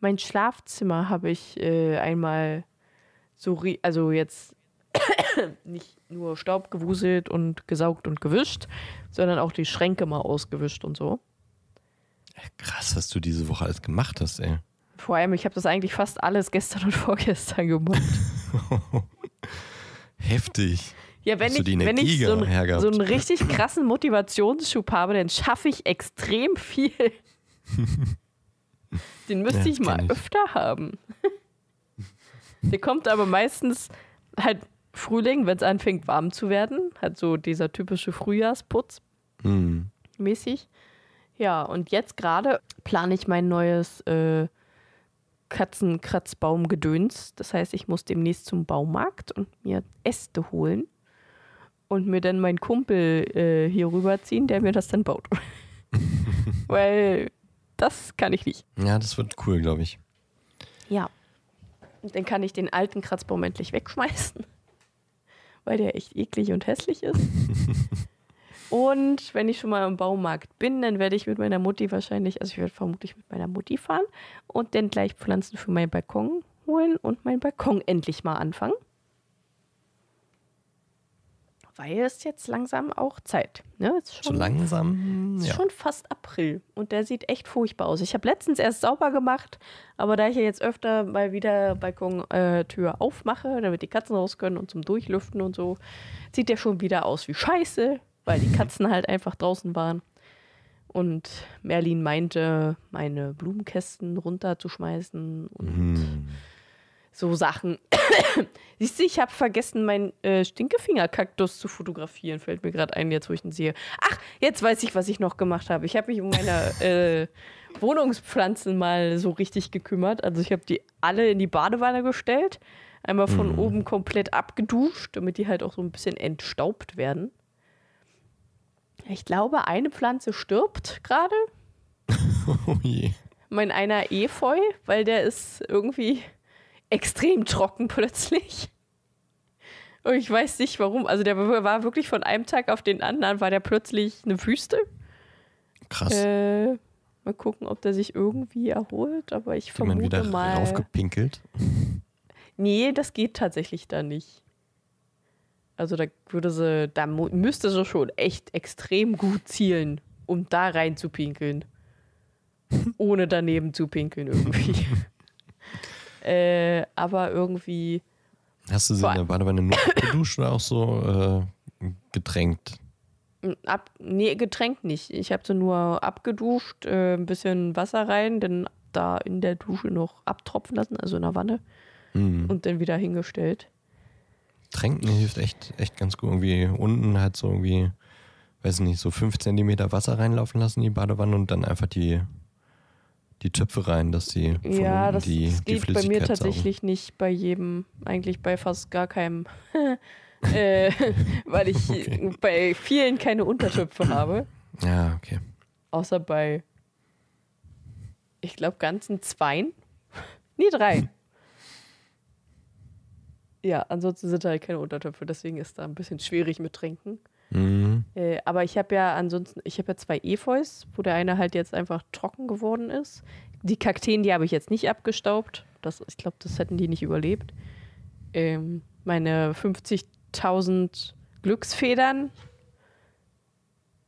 Mein Schlafzimmer habe ich äh, einmal so, also jetzt nicht nur Staub gewuselt und gesaugt und gewischt, sondern auch die Schränke mal ausgewischt und so. Krass, was du diese Woche alles gemacht hast, ey. Vor allem, ich habe das eigentlich fast alles gestern und vorgestern gemacht. Heftig. Ja, wenn ich, wenn ich so, ein, so einen richtig krassen Motivationsschub habe, dann schaffe ich extrem viel. Den müsste ja, ich mal ich. öfter haben. Der kommt aber meistens halt Frühling, wenn es anfängt warm zu werden. Halt so dieser typische Frühjahrsputz mhm. mäßig. Ja, und jetzt gerade plane ich mein neues äh, Katzenkratzbaumgedöns. Das heißt, ich muss demnächst zum Baumarkt und mir Äste holen und mir dann meinen Kumpel äh, hier rüberziehen, der mir das dann baut. Weil das kann ich nicht. Ja, das wird cool, glaube ich. Ja. Und dann kann ich den alten Kratzbaum endlich wegschmeißen, weil der echt eklig und hässlich ist. und wenn ich schon mal im Baumarkt bin, dann werde ich mit meiner Mutti wahrscheinlich, also ich werde vermutlich mit meiner Mutti fahren und dann gleich Pflanzen für meinen Balkon holen und meinen Balkon endlich mal anfangen weil es jetzt langsam auch Zeit. Ne? Ist schon, so langsam? Ist ja. schon fast April und der sieht echt furchtbar aus. Ich habe letztens erst sauber gemacht, aber da ich ja jetzt öfter mal wieder Balkontür äh, aufmache, damit die Katzen raus können und zum Durchlüften und so, sieht der schon wieder aus wie Scheiße, weil die Katzen halt einfach draußen waren. Und Merlin meinte, meine Blumenkästen runterzuschmeißen und mm so Sachen. Siehst du, ich habe vergessen, meinen äh, Stinkefinger-Kaktus zu fotografieren. Fällt mir gerade ein, jetzt wo ich ihn sehe. Ach, jetzt weiß ich, was ich noch gemacht habe. Ich habe mich um meine äh, Wohnungspflanzen mal so richtig gekümmert. Also ich habe die alle in die Badewanne gestellt. Einmal von mhm. oben komplett abgeduscht, damit die halt auch so ein bisschen entstaubt werden. Ich glaube, eine Pflanze stirbt gerade. oh je. Mein einer Efeu, weil der ist irgendwie extrem trocken plötzlich. Und ich weiß nicht warum. Also der war wirklich von einem Tag auf den anderen, war der plötzlich eine Wüste. Krass. Äh, mal gucken, ob der sich irgendwie erholt, aber ich vermute man wieder mal. Raufgepinkelt? Nee, das geht tatsächlich da nicht. Also da würde sie, da müsste sie schon echt extrem gut zielen, um da rein zu pinkeln. Ohne daneben zu pinkeln irgendwie. Äh, aber irgendwie. Hast du sie in der Badewanne nur geduscht oder auch so äh, getränkt? Ab, nee, getränkt nicht. Ich habe sie nur abgeduscht, äh, ein bisschen Wasser rein, dann da in der Dusche noch abtropfen lassen, also in der Wanne. Mhm. Und dann wieder hingestellt. Tränken hilft echt, echt ganz gut. Irgendwie unten halt so irgendwie weiß nicht, so fünf Zentimeter Wasser reinlaufen lassen in die Badewanne und dann einfach die, die Töpfe rein, dass sie von Ja, das, die, das die geht bei mir Flüssigkeit saugen. tatsächlich nicht bei jedem, eigentlich bei fast gar keinem. äh, weil ich Okay. bei vielen keine Untertöpfe habe. Ja, okay. Außer bei, ich glaube, ganzen zweien. Nee, drei. Ja, ansonsten sind da halt keine Untertöpfe, deswegen ist da ein bisschen schwierig mit Trinken. Mhm. Äh, aber ich habe ja ansonsten, ich habe ja zwei Efeus, wo der eine halt jetzt einfach trocken geworden ist. Die Kakteen, die habe ich jetzt nicht abgestaubt. Das, ich glaube, das hätten die nicht überlebt. Ähm, meine 50.000 Glücksfedern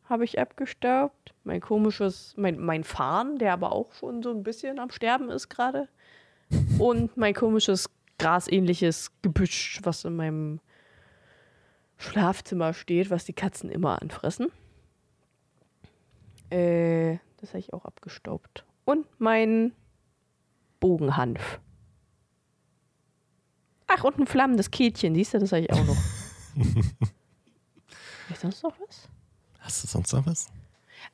habe ich abgestaubt. Mein komisches, mein, mein Farn, der aber auch schon so ein bisschen am Sterben ist gerade. Und mein komisches grasähnliches Gebüsch, was in meinem Schlafzimmer steht, was die Katzen immer anfressen. Äh, das habe ich auch abgestaubt. Und mein Bogenhanf. Ach, und ein flammendes Kehlchen, siehst du, das habe ich auch noch. Ist sonst noch was? Hast du sonst noch was?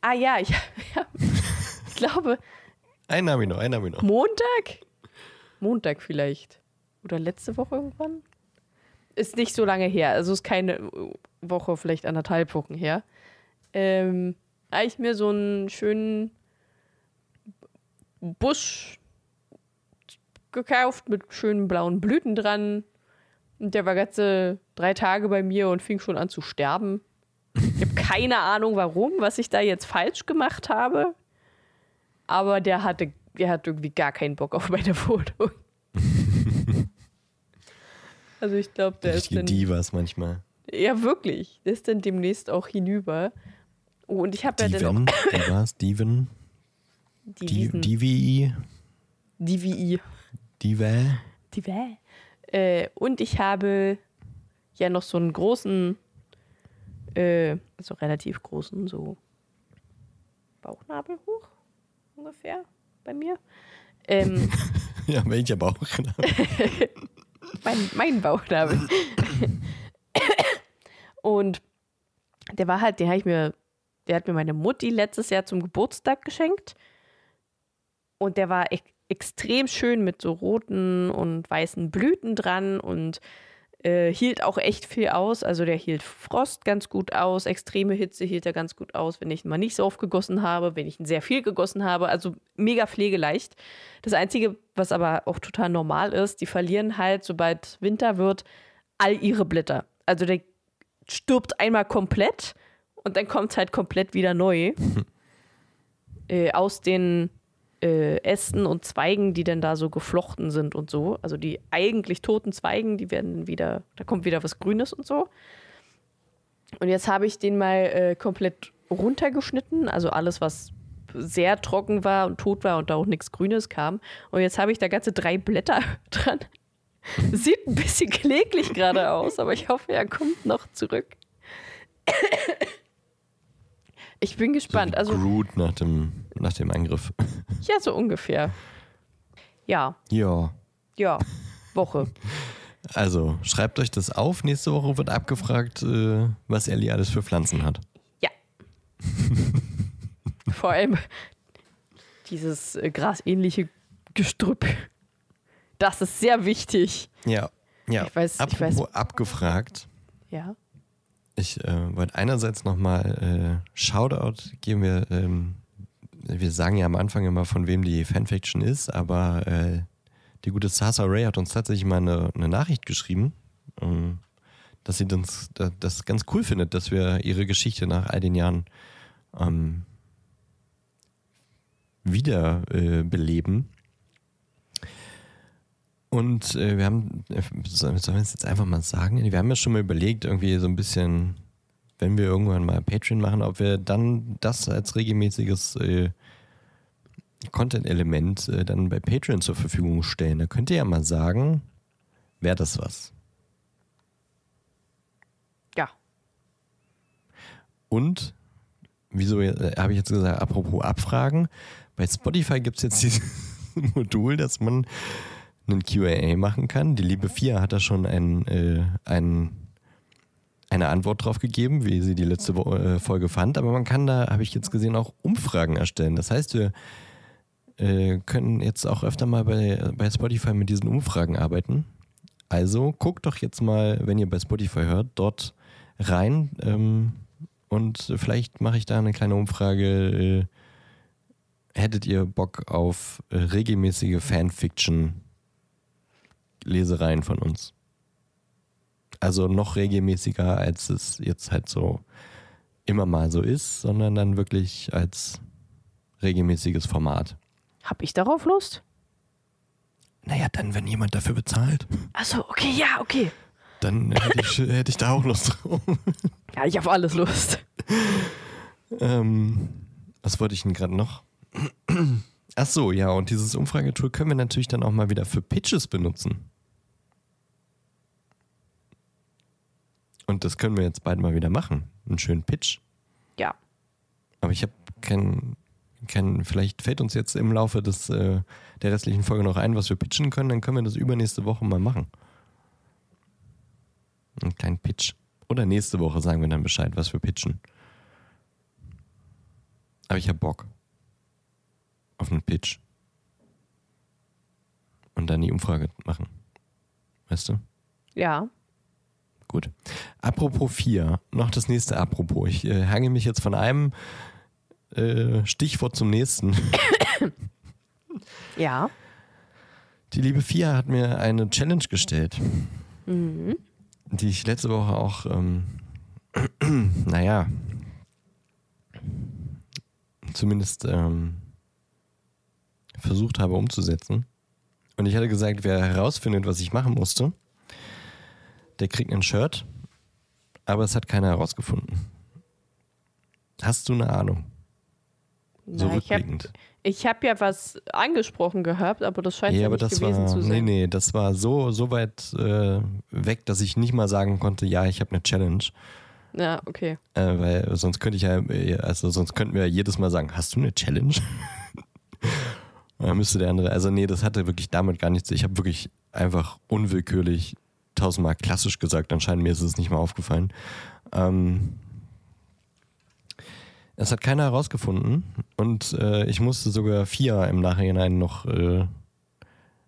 Ah ja, ich, ja, ich glaube Einen habe ich noch, einen habe ich noch. Montag? Montag vielleicht. Oder letzte Woche irgendwann? Ist nicht so lange her. Also ist keine Woche, vielleicht anderthalb Wochen her. Ähm, habe ich mir so einen schönen Busch gekauft mit schönen blauen Blüten dran. Und der war ganze drei Tage bei mir und fing schon an zu sterben. Ich habe keine Ahnung, warum, was ich da jetzt falsch gemacht habe. Aber der hatte, der hat irgendwie gar keinen Bock auf meine Wohnung. Also ich glaube, der ist Richtige dann, Divas manchmal. ja wirklich, der ist dann demnächst auch hinüber. Oh, und ich habe ja dann Divas, Diven, die Di- Wiesen, Divi, DVI. Diva. Wä? Äh, und ich habe ja noch so einen großen, äh, also relativ großen, so Bauchnabel hoch ungefähr bei mir. Ähm, Ja, welcher Bauch? mein, mein Bauchnabel. und der war halt, den habe ich mir, der hat mir meine Mutti letztes Jahr zum Geburtstag geschenkt. Und der war e extrem schön mit so roten und weißen Blüten dran und äh, hielt auch echt viel aus. Also der hielt Frost ganz gut aus, extreme Hitze hielt er ganz gut aus, wenn ich ihn mal nicht so oft gegossen habe, wenn ich ihn sehr viel gegossen habe. Also mega pflegeleicht. Das Einzige, was aber auch total normal ist, die verlieren halt, sobald Winter wird, all ihre Blätter. Also der stirbt einmal komplett und dann kommt es halt komplett wieder neu. äh, aus den äh, Ästen und Zweigen, die dann da so geflochten sind und so. Also die eigentlich toten Zweigen, die werden wieder, da kommt wieder was Grünes und so. Und jetzt habe ich den mal äh, komplett runtergeschnitten, also alles, was sehr trocken war und tot war und da auch nichts Grünes kam. Und jetzt habe ich da ganze drei Blätter dran. Sieht ein bisschen kläglich gerade aus, aber ich hoffe, er kommt noch zurück. Ich bin gespannt. So Also, Groot nach dem, nach dem Angriff. ja, so ungefähr. Ja, Ja. ja, Woche. Also, schreibt euch das auf. Nächste Woche wird abgefragt, äh, was Ellie alles für Pflanzen hat. Ja. Vor allem dieses äh, grasähnliche Gestrüpp. Das ist sehr wichtig. Ja. Ja. Ich weiß- ich Apropos weiß- abgefragt. Ja. Ich äh, wollte einerseits nochmal äh, Shoutout geben. Wir, ähm, wir sagen ja am Anfang immer, von wem die Fanfiction ist, aber äh, die gute Sasa Ray hat uns tatsächlich mal eine, eine Nachricht geschrieben, ähm, dass sie das, das, ganz cool findet, dass wir ihre Geschichte nach all den Jahren ähm, wieder äh, beleben. Und äh, wir haben, äh, sollen wir es jetzt einfach mal sagen? Wir haben ja schon mal überlegt, irgendwie so ein bisschen, wenn wir irgendwann mal Patreon machen, ob wir dann das als regelmäßiges äh, Content-Element äh, dann bei Patreon zur Verfügung stellen. Da könnt ihr ja mal sagen, wäre das was. Ja. Und, wieso äh, habe ich jetzt gesagt, apropos Abfragen, bei Spotify gibt es jetzt dieses Modul, dass man einen QA machen kann. Die liebe Fia hat da schon ein, äh, ein, eine Antwort drauf gegeben, wie sie die letzte äh, Folge fand, aber man kann da, habe ich jetzt gesehen, auch Umfragen erstellen. Das heißt, wir äh, können jetzt auch öfter mal bei, bei Spotify mit diesen Umfragen arbeiten. Also guckt doch jetzt mal, wenn ihr bei Spotify hört, dort rein ähm, und vielleicht mache ich da eine kleine Umfrage. Äh, hättet ihr Bock auf äh, regelmäßige Fanfiction-Lesereien von uns? Also noch regelmäßiger, als es jetzt halt so immer mal so ist, sondern dann wirklich als regelmäßiges Format. Hab ich darauf Lust? Naja, dann, wenn jemand dafür bezahlt. Achso, okay, ja, okay. Dann hätte ich, hätte ich da auch Lust drauf. Ja, ich habe alles Lust. ähm, was wollte ich denn gerade noch? Ach so, ja, und dieses Umfragetool können wir natürlich dann auch mal wieder für Pitches benutzen. Und das können wir jetzt bald mal wieder machen. Einen schönen Pitch. Ja. Aber ich habe keinen, kein, vielleicht fällt uns jetzt im Laufe des, äh, der restlichen Folge noch ein, was wir pitchen können, dann können wir das übernächste Woche mal machen. Einen kleinen Pitch. Oder nächste Woche sagen wir dann Bescheid, was wir pitchen. Aber ich habe Bock. Auf einen Pitch. Und dann die Umfrage machen. Weißt du? Ja. Gut. Apropos 4, noch das nächste Apropos. Ich äh, hange mich jetzt von einem äh, Stichwort zum nächsten. ja. Die liebe Fia hat mir eine Challenge gestellt, mhm. die ich letzte Woche auch, ähm, naja, zumindest ähm, versucht habe umzusetzen. Und ich hatte gesagt, wer herausfindet, was ich machen musste, der kriegt ein Shirt, aber es hat keiner herausgefunden. Hast du eine Ahnung? So Na, rückblickend. Ich habe hab ja was angesprochen gehabt, aber das scheint ja, ja aber nicht das gewesen war, zu sein. Nee, nee, das war so, so weit äh, weg, dass ich nicht mal sagen konnte, ja, ich habe eine Challenge. Ja, okay. Äh, weil sonst könnte ich ja, also sonst könnten wir ja jedes Mal sagen, hast du eine Challenge? dann müsste der andere, also nee, das hatte wirklich damit gar nichts. Ich habe wirklich einfach unwillkürlich tausendmal klassisch gesagt, anscheinend mir ist es nicht mal aufgefallen. Ähm, es hat keiner herausgefunden und äh, ich musste sogar vier im Nachhinein noch äh,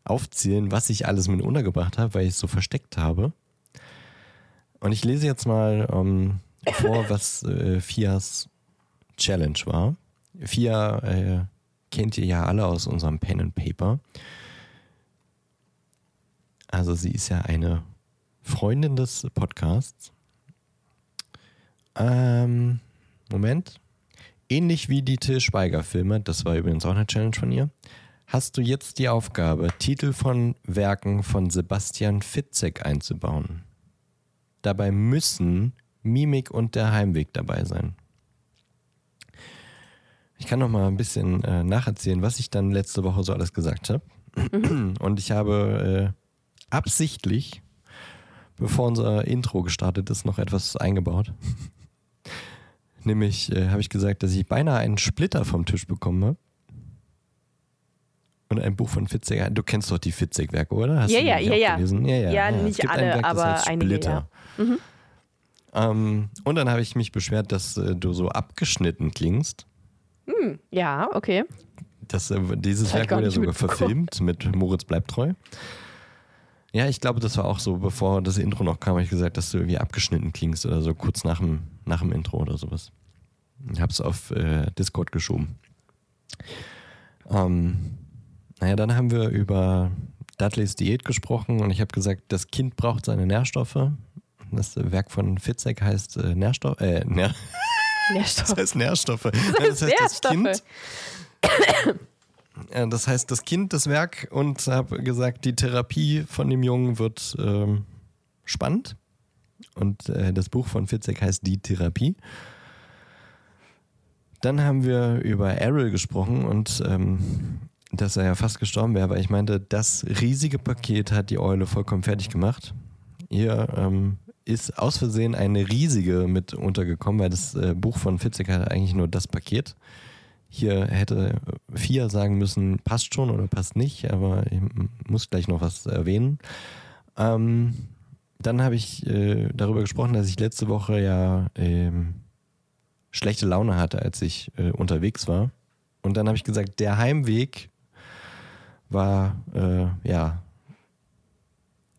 aufzählen, was ich alles mit untergebracht habe, weil ich es so versteckt habe. Und ich lese jetzt mal ähm, vor, was äh, Fias Challenge war. Fia äh, kennt ihr ja alle aus unserem Pen and Paper. Also sie ist ja eine Freundin des Podcasts. Ähm, Moment. Ähnlich wie die Till Schweiger-Filme, das war übrigens auch eine Challenge von ihr, hast du jetzt die Aufgabe, Titel von Werken von Sebastian Fitzek einzubauen. Dabei müssen Mimik und der Heimweg dabei sein. Ich kann noch mal ein bisschen äh, nacherzählen, was ich dann letzte Woche so alles gesagt habe. Mhm. Und ich habe äh, absichtlich bevor unser Intro gestartet ist, noch etwas eingebaut. Nämlich äh, habe ich gesagt, dass ich beinahe einen Splitter vom Tisch bekommen habe. Und ein Buch von Fitzek. Du kennst doch die Fitzek-Werke, oder? Hast ja, ja, ja, ja. ja, ja. Ja, nicht alle, Werk, aber heißt einige. Ja. Mhm. Ähm, und dann habe ich mich beschwert, dass äh, du so abgeschnitten klingst. Mhm, ja, okay. Das, äh, dieses Werk wurde ja sogar verfilmt mit Moritz bleibt treu. Ja, ich glaube, das war auch so, bevor das Intro noch kam, habe ich gesagt, dass du irgendwie abgeschnitten klingst oder so, kurz nach dem, nach dem Intro oder sowas. Ich habe es auf äh, Discord geschoben. Ähm, naja, dann haben wir über Dudleys Diät gesprochen und ich habe gesagt, das Kind braucht seine Nährstoffe. Das Werk von Fitzek heißt äh, Nährstoff, äh, Nähr Nährstoff. Das heißt Nährstoffe. Das heißt, das, heißt, Nährstoffe. das Kind das heißt, das Kind, das Werk und habe gesagt, die Therapie von dem Jungen wird ähm, spannend. Und äh, das Buch von Fitzek heißt Die Therapie. Dann haben wir über Errol gesprochen und ähm, dass er ja fast gestorben wäre, weil ich meinte, das riesige Paket hat die Eule vollkommen fertig gemacht. Hier ähm, ist aus Versehen eine riesige mit untergekommen, weil das äh, Buch von Fitzek hat eigentlich nur das Paket. Hier hätte vier sagen müssen, passt schon oder passt nicht, aber ich muss gleich noch was erwähnen. Ähm, dann habe ich äh, darüber gesprochen, dass ich letzte Woche ja ähm, schlechte Laune hatte, als ich äh, unterwegs war. Und dann habe ich gesagt, der Heimweg war äh, ja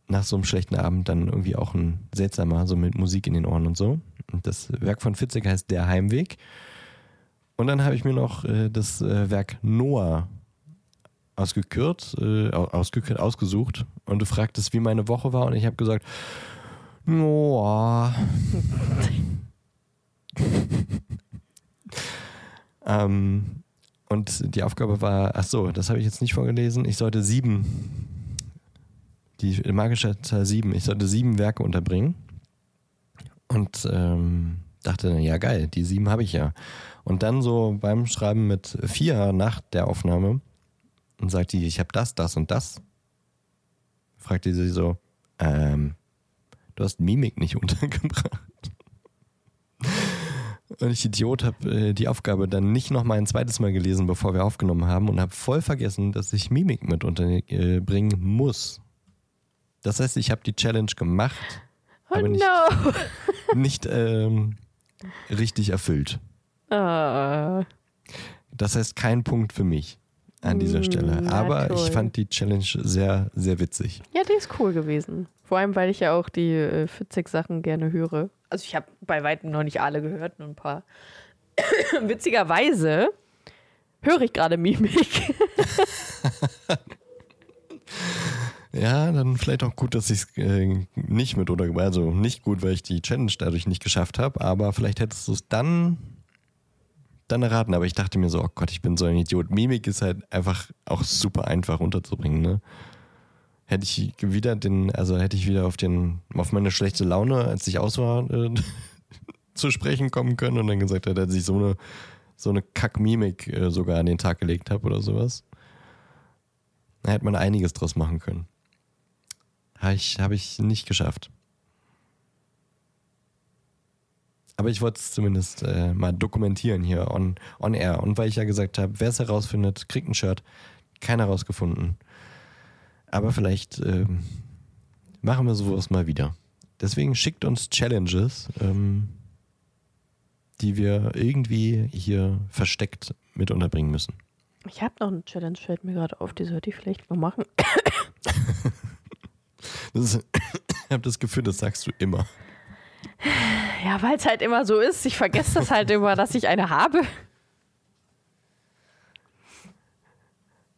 nach so einem schlechten Abend dann irgendwie auch ein seltsamer, so mit Musik in den Ohren und so. Und das Werk von Fitzek heißt Der Heimweg. Und dann habe ich mir noch äh, das äh, Werk Noah ausgekürt, äh, ausgekürt, ausgesucht. Und du fragtest, wie meine Woche war. Und ich habe gesagt, Noah. ähm, und die Aufgabe war, ach so, das habe ich jetzt nicht vorgelesen. Ich sollte sieben, die magische Zahl sieben, ich sollte sieben Werke unterbringen. Und ähm, dachte ja geil, die sieben habe ich ja. Und dann so beim Schreiben mit vier nach der Aufnahme und sagte die, ich habe das, das und das. Fragte sie so, ähm, du hast Mimik nicht untergebracht. Und ich Idiot habe äh, die Aufgabe dann nicht noch mal ein zweites Mal gelesen, bevor wir aufgenommen haben und habe voll vergessen, dass ich Mimik mit unterbringen äh, muss. Das heißt, ich habe die Challenge gemacht, Oh aber nicht, no. nicht ähm, richtig erfüllt. Ah. Das heißt, kein Punkt für mich an dieser Mm, Stelle. na Aber toll. ich fand die Challenge sehr, sehr witzig. Ja, die ist cool gewesen. Vor allem, weil ich ja auch die äh, Fitzek-Sachen gerne höre. Also ich habe bei weitem noch nicht alle gehört, nur ein paar. Witzigerweise höre ich gerade Mimik. Ja, dann vielleicht auch gut, dass ich es äh, nicht mit oder also nicht gut, weil ich die Challenge dadurch nicht geschafft habe, aber vielleicht hättest du es dann dann erraten. Aber ich dachte mir so, oh Gott, ich bin so ein Idiot. Mimik ist halt einfach auch super einfach unterzubringen, ne? Hätte ich wieder den, also hätte ich wieder auf den, auf meine schlechte Laune, als ich aus war, äh, zu sprechen kommen können und dann gesagt hat, dass ich so eine, so eine Kack-Mimik äh, sogar an den Tag gelegt habe oder sowas. Da hätte man einiges draus machen können. Habe ich, hab ich nicht geschafft. Aber ich wollte es zumindest äh, mal dokumentieren hier on, on air. Und weil ich ja gesagt habe, wer es herausfindet, kriegt ein Shirt. Keiner herausgefunden. Aber vielleicht ähm, machen wir sowas mal wieder. Deswegen schickt uns Challenges, ähm, die wir irgendwie hier versteckt mit unterbringen müssen. Ich habe noch eine Challenge, fällt mir gerade auf, die sollte ich vielleicht mal machen. Ist, ich habe das Gefühl, das sagst du immer. Ja, weil es halt immer so ist. Ich vergesse das halt immer, dass ich eine habe.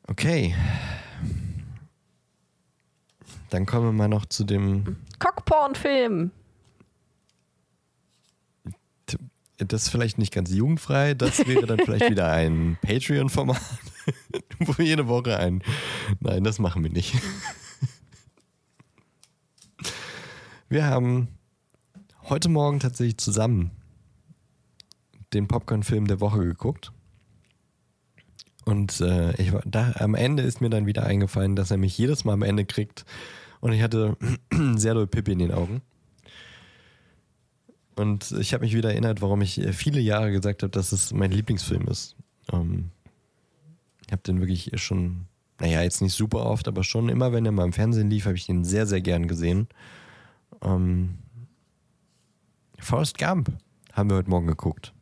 Okay. Dann kommen wir mal noch zu dem, Cockporn-Film. das ist vielleicht nicht ganz jugendfrei, das wäre dann vielleicht wieder ein Patreon-Format, wo jede Woche ein. Nein, das machen wir nicht. Wir haben heute Morgen tatsächlich zusammen den Popcorn-Film der Woche geguckt. Und äh, ich da, am Ende ist mir dann wieder eingefallen, dass er mich jedes Mal am Ende kriegt. Und ich hatte sehr doll Pippi in den Augen. Und ich habe mich wieder erinnert, warum ich äh, viele Jahre gesagt habe, dass es mein Lieblingsfilm ist. Ähm, ich habe den wirklich schon, naja, jetzt nicht super oft, aber schon immer, wenn er mal im Fernsehen lief, habe ich den sehr, sehr gern gesehen. Ähm, Forrest Gump haben wir heute Morgen geguckt.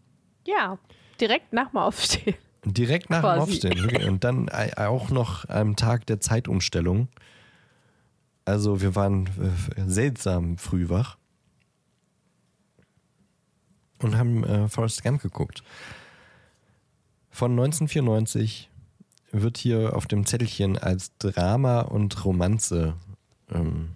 Ja, direkt nach dem Aufstehen. Direkt nach dem Quasi. Aufstehen. wirklich. Und dann auch noch am Tag der Zeitumstellung. Also wir waren äh, seltsam früh wach. Und haben äh, Forrest Gump geguckt. Von 1994 wird hier auf dem Zettelchen als Drama und Romanze ähm,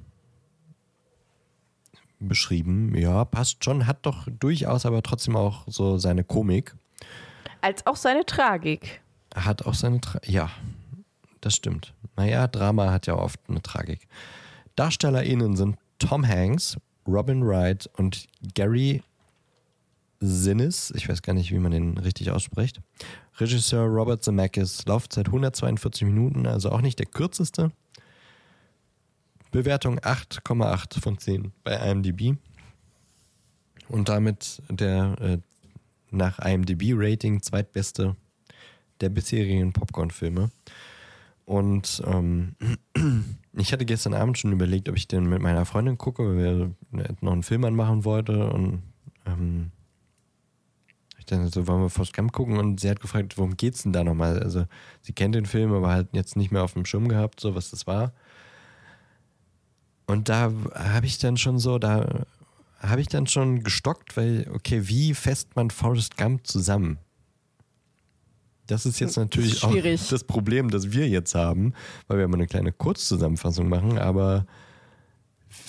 beschrieben. Ja, passt schon, hat doch durchaus aber trotzdem auch so seine Komik. Als auch seine Tragik. Hat auch seine Tra Ja, das stimmt. Naja, Drama hat ja oft eine Tragik. DarstellerInnen sind Tom Hanks, Robin Wright und Gary Sinnes. Ich weiß gar nicht, wie man den richtig ausspricht. Regisseur Robert Zemeckis. Laufzeit 142 Minuten, also auch nicht der kürzeste. Bewertung 8,8 von 10 bei IMDb. Und damit der äh, nach IMDb-Rating zweitbeste der bisherigen Popcorn-Filme. Und ähm, ich hatte gestern Abend schon überlegt, ob ich den mit meiner Freundin gucke, weil wir noch einen Film anmachen wollte. Und ähm, ich dachte so, wollen wir Forrest Gump gucken? Und sie hat gefragt, worum geht's denn da nochmal? Also sie kennt den Film, aber halt jetzt nicht mehr auf dem Schirm gehabt, so was das war. Und da habe ich dann schon so, da habe ich dann schon gestockt, weil, okay, wie fest man Forrest Gump zusammen? Das ist jetzt natürlich ist auch das Problem, das wir jetzt haben, weil wir mal eine kleine Kurzzusammenfassung machen, aber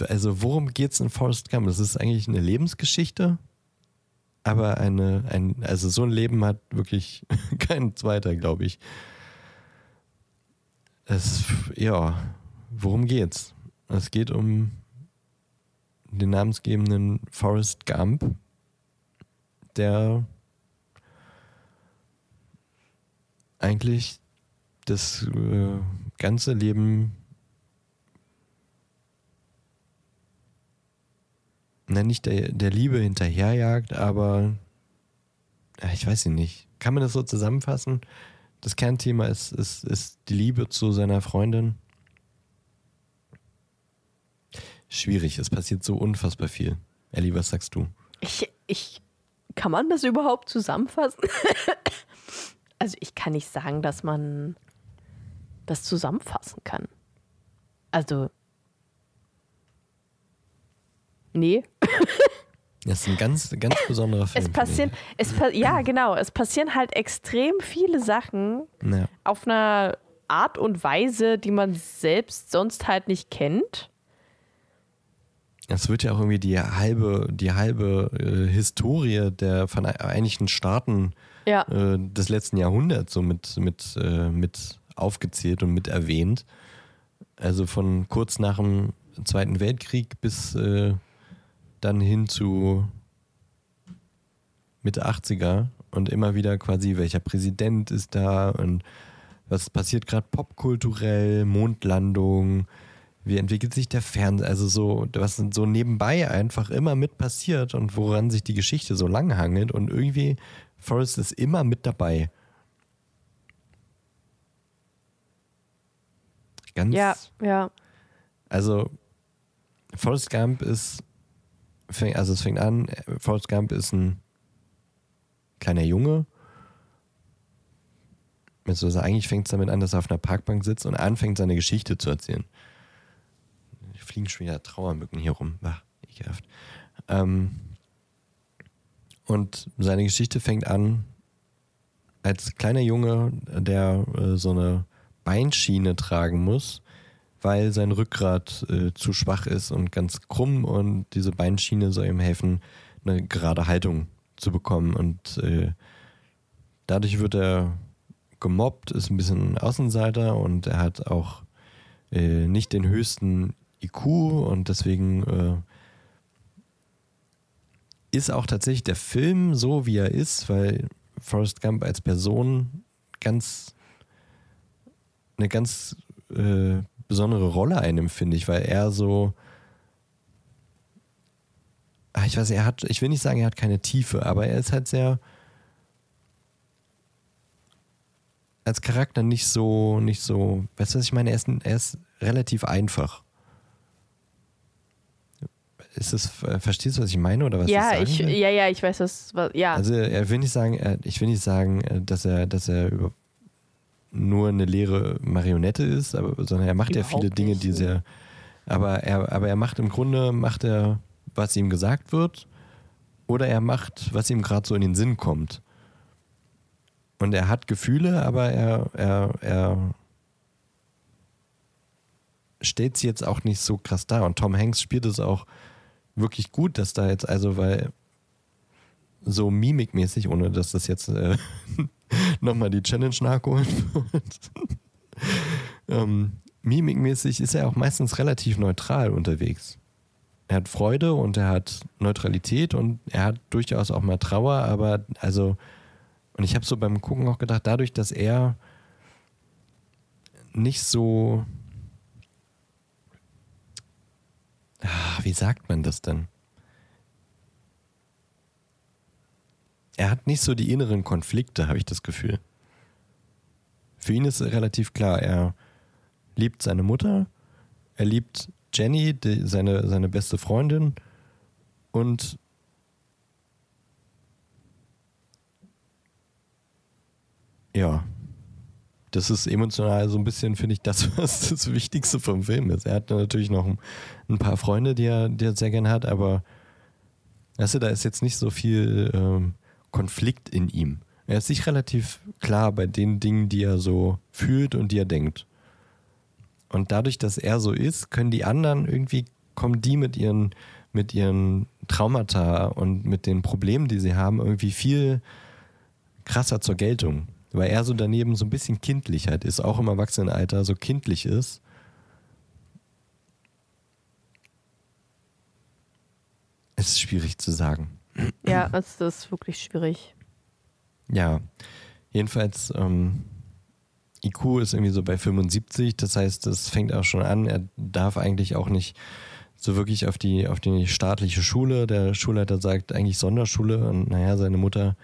also worum geht es in Forrest Gump? Das ist eigentlich eine Lebensgeschichte, aber eine, ein, also so ein Leben hat wirklich kein zweiter, glaube ich. Es, ja, worum geht's? Es geht um den namensgebenden Forrest Gump, der eigentlich das äh, ganze Leben na, nicht der, der Liebe hinterherjagt, aber ich weiß nicht. Kann man das so zusammenfassen? Das Kernthema ist, ist, ist die Liebe zu seiner Freundin. Schwierig, es passiert so unfassbar viel. Ellie, was sagst du? Ich, ich, kann man das überhaupt zusammenfassen? Also ich kann nicht sagen, dass man das zusammenfassen kann. Also. Nee. Das ist ein ganz, ganz besonderer Film. Es passieren, es pa ja, genau. Es passieren halt extrem viele Sachen ja. auf einer Art und Weise, die man selbst sonst halt nicht kennt. Es wird ja auch irgendwie die halbe, die halbe äh, Historie der Vereinigten Staaten ja. äh, des letzten Jahrhunderts so mit, mit, äh, mit aufgezählt und mit erwähnt. Also von kurz nach dem Zweiten Weltkrieg bis äh, dann hin zu Mitte 80er und immer wieder quasi, welcher Präsident ist da und was passiert gerade popkulturell, Mondlandung, wie entwickelt sich der Fernseher, also so, was so nebenbei einfach immer mit passiert und woran sich die Geschichte so lang hangelt und irgendwie Forrest ist immer mit dabei. Ganz. Ja, ja. Also, Forrest Gump ist. Also, es fängt an, Forrest Gump ist ein kleiner Junge. Also, eigentlich fängt es damit an, dass er auf einer Parkbank sitzt und anfängt, seine Geschichte zu erzählen. Fliegen schon wieder Trauermücken hier rum. Ach, ekelhaft. Ähm, und seine Geschichte fängt an als kleiner Junge, der äh, so eine Beinschiene tragen muss, weil sein Rückgrat äh, zu schwach ist und ganz krumm und diese Beinschiene soll ihm helfen, eine gerade Haltung zu bekommen. Und äh, dadurch wird er gemobbt, ist ein bisschen Außenseiter und er hat auch äh, nicht den höchsten IQ und deswegen äh, ist auch tatsächlich der Film so, wie er ist, weil Forrest Gump als Person ganz eine ganz äh, besondere Rolle einnimmt, finde ich, weil er so ach, ich weiß, er hat, ich will nicht sagen, er hat keine Tiefe, aber er ist halt sehr als Charakter nicht so, nicht so, weißt du, was ich meine? Er ist, er ist relativ einfach. Ist das, äh, verstehst du, was ich meine oder was ja, ich sagen ich, Ja, ja, ich weiß, was, was ja. Also er will nicht sagen, ich will nicht sagen, äh, dass er, dass er nur eine leere Marionette ist, aber, sondern er macht Überhaupt ja viele Dinge, die sehr, aber er, aber er macht im Grunde, macht er, was ihm gesagt wird, oder er macht, was ihm gerade so in den Sinn kommt. Und er hat Gefühle, aber er, er, er stellt sie jetzt auch nicht so krass dar. Und Tom Hanks spielt es auch wirklich gut, dass da jetzt, also weil so mimikmäßig, ohne dass das jetzt äh, nochmal die Challenge nachholen wird. ähm, mimikmäßig ist er auch meistens relativ neutral unterwegs. Er hat Freude und er hat Neutralität und er hat durchaus auch mal Trauer, aber also, und ich habe so beim Gucken auch gedacht, dadurch, dass er nicht so Ah, wie sagt man das denn? Er hat nicht so die inneren Konflikte, habe ich das Gefühl. Für ihn ist relativ klar, er liebt seine Mutter, er liebt Jenny, die, seine, seine beste Freundin und ja, das ist emotional so ein bisschen, finde ich, das, was das Wichtigste vom Film ist. Er hat natürlich noch ein, paar Freunde, die er, die er sehr gern hat, aber weißt du, da ist jetzt nicht so viel ähm, Konflikt in ihm. Er ist sich relativ klar bei den Dingen, die er so fühlt und die er denkt. Und dadurch, dass er so ist, können die anderen irgendwie, kommen die mit ihren, mit ihren Traumata und mit den Problemen, die sie haben, irgendwie viel krasser zur Geltung. Weil er so daneben so ein bisschen kindlich halt ist, auch im Erwachsenenalter so kindlich ist. Es ist schwierig zu sagen. Ja, es ist wirklich schwierig. Ja, jedenfalls, ähm, IQ ist irgendwie so bei 75, das heißt, es fängt auch schon an, er darf eigentlich auch nicht so wirklich auf die, auf die staatliche Schule. Der Schulleiter sagt eigentlich Sonderschule und naja, seine Mutter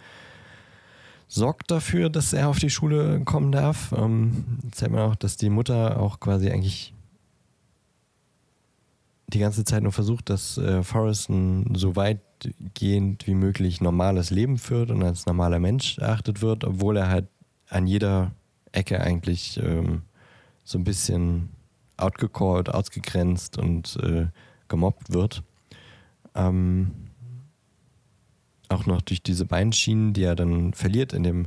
sorgt dafür, dass er auf die Schule kommen darf. Ähm, zeigt man auch, dass die Mutter auch quasi eigentlich die ganze Zeit nur versucht, dass äh, Forrest ein so weitgehend wie möglich normales Leben führt und als normaler Mensch erachtet wird, obwohl er halt an jeder Ecke eigentlich ähm, so ein bisschen outgecalled, ausgegrenzt und äh, gemobbt wird. Ähm, auch noch durch diese Beinschienen, die er dann verliert in dem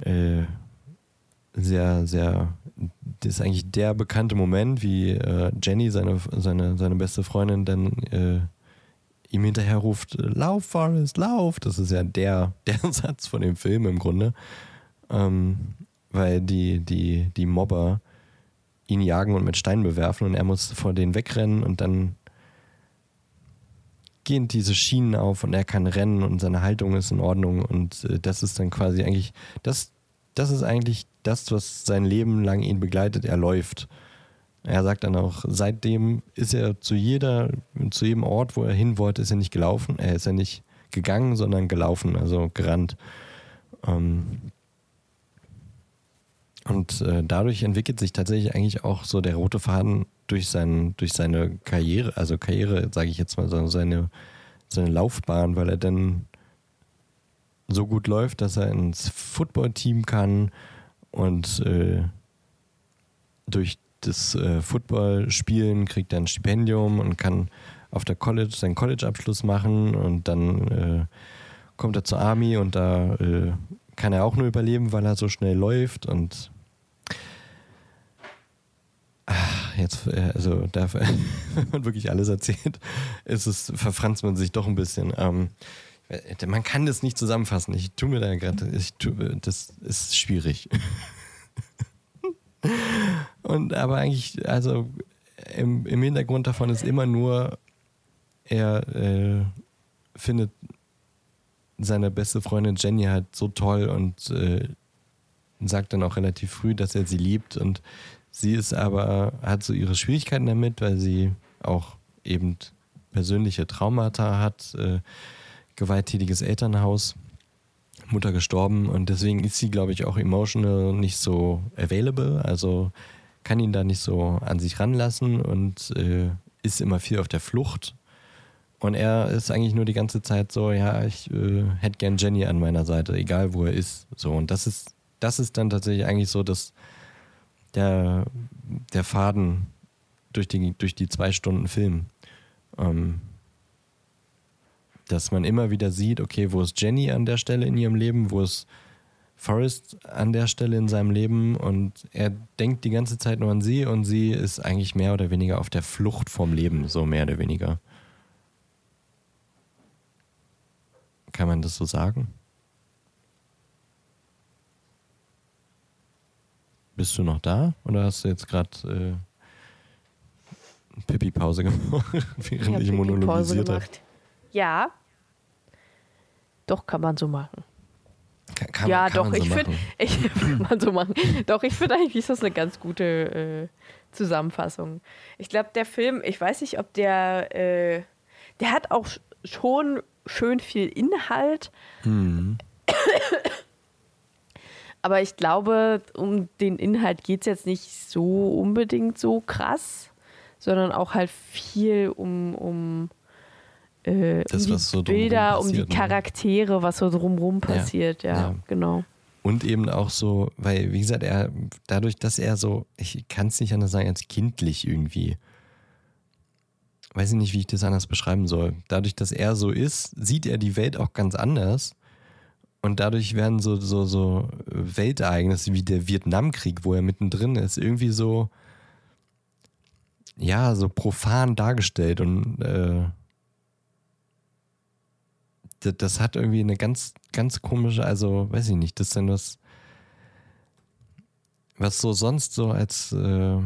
äh, sehr, sehr, das ist eigentlich der bekannte Moment, wie äh, Jenny, seine, seine, seine beste Freundin, dann äh, ihm hinterher ruft, lauf, Forrest, lauf. Das ist ja der, der Satz von dem Film im Grunde. Ähm, weil die, die, die Mobber ihn jagen und mit Steinen bewerfen und er muss vor denen wegrennen und dann gehen diese Schienen auf und er kann rennen und seine Haltung ist in Ordnung und äh, das ist dann quasi eigentlich, das, das ist eigentlich das, was sein Leben lang ihn begleitet. Er läuft. Er sagt dann auch, seitdem ist er zu jeder, zu jedem Ort, wo er hin wollte, ist er nicht gelaufen. Er ist ja nicht gegangen, sondern gelaufen, also gerannt. Ähm und äh, dadurch entwickelt sich tatsächlich eigentlich auch so der rote Faden durch, sein, durch seine Karriere, also Karriere, sage ich jetzt mal, so seine, seine Laufbahn, weil er dann so gut läuft, dass er ins Footballteam kann und äh, durch das äh, Footballspielen kriegt er ein Stipendium und kann auf der College seinen College-Abschluss machen und dann äh, kommt er zur Army und da äh, kann er auch nur überleben, weil er so schnell läuft und ach, jetzt, äh, also da, wenn man wirklich alles erzählt, ist es, verfranst man sich doch ein bisschen. Ähm, man kann das nicht zusammenfassen. Ich tue mir da gerade, das ist schwierig. Und aber eigentlich, also im, im Hintergrund davon ist immer nur, er äh, findet seine beste Freundin Jenny halt so toll und äh, sagt dann auch relativ früh, dass er sie liebt und sie ist aber, hat so ihre Schwierigkeiten damit, weil sie auch eben persönliche Traumata hat, äh, gewalttätiges Elternhaus, Mutter gestorben und deswegen ist sie, glaube ich, auch emotional nicht so available, also kann ihn da nicht so an sich ranlassen und äh, ist immer viel auf der Flucht und er ist eigentlich nur die ganze Zeit so, ja, ich äh, hätte gern Jenny an meiner Seite, egal wo er ist. So, und das ist, das ist dann tatsächlich eigentlich so, dass der, der Faden durch die, durch die zwei Stunden Film. Ähm, dass man immer wieder sieht, okay, wo ist Jenny an der Stelle in ihrem Leben, wo ist Forrest an der Stelle in seinem Leben und er denkt die ganze Zeit nur an sie und sie ist eigentlich mehr oder weniger auf der Flucht vom Leben, so mehr oder weniger. Kann man das so sagen? Bist du noch da oder hast du jetzt gerade äh, Pipi-Pause gemacht, während ich, ich monologisiert habe? Ja. Doch, kann man so machen. Kann, kann, ja, kann doch, man so ich machen. finde, kann man so machen. Doch, ich finde eigentlich ist das eine ganz gute äh, Zusammenfassung. Ich glaube, der Film, ich weiß nicht, ob der, äh, der hat auch schon schön viel Inhalt. Hm. Aber ich glaube, um den Inhalt geht es jetzt nicht so unbedingt so krass, sondern auch halt viel um, um, äh, Das, um die so Bilder, um die ne? Charaktere, was so drumherum passiert. Ja, ja. genau. Und eben auch so, weil, wie gesagt, er, dadurch, dass er so, ich kann es nicht anders sagen, als kindlich irgendwie. Weiß ich nicht, wie ich das anders beschreiben soll. Dadurch, dass er so ist, sieht er die Welt auch ganz anders. Und dadurch werden so, so, so Weltereignisse wie der Vietnamkrieg, wo er mittendrin ist, irgendwie so, ja, so profan dargestellt. Und äh, das, das hat irgendwie eine ganz, ganz komische, also weiß ich nicht, das ist dann was, was so sonst so als, äh,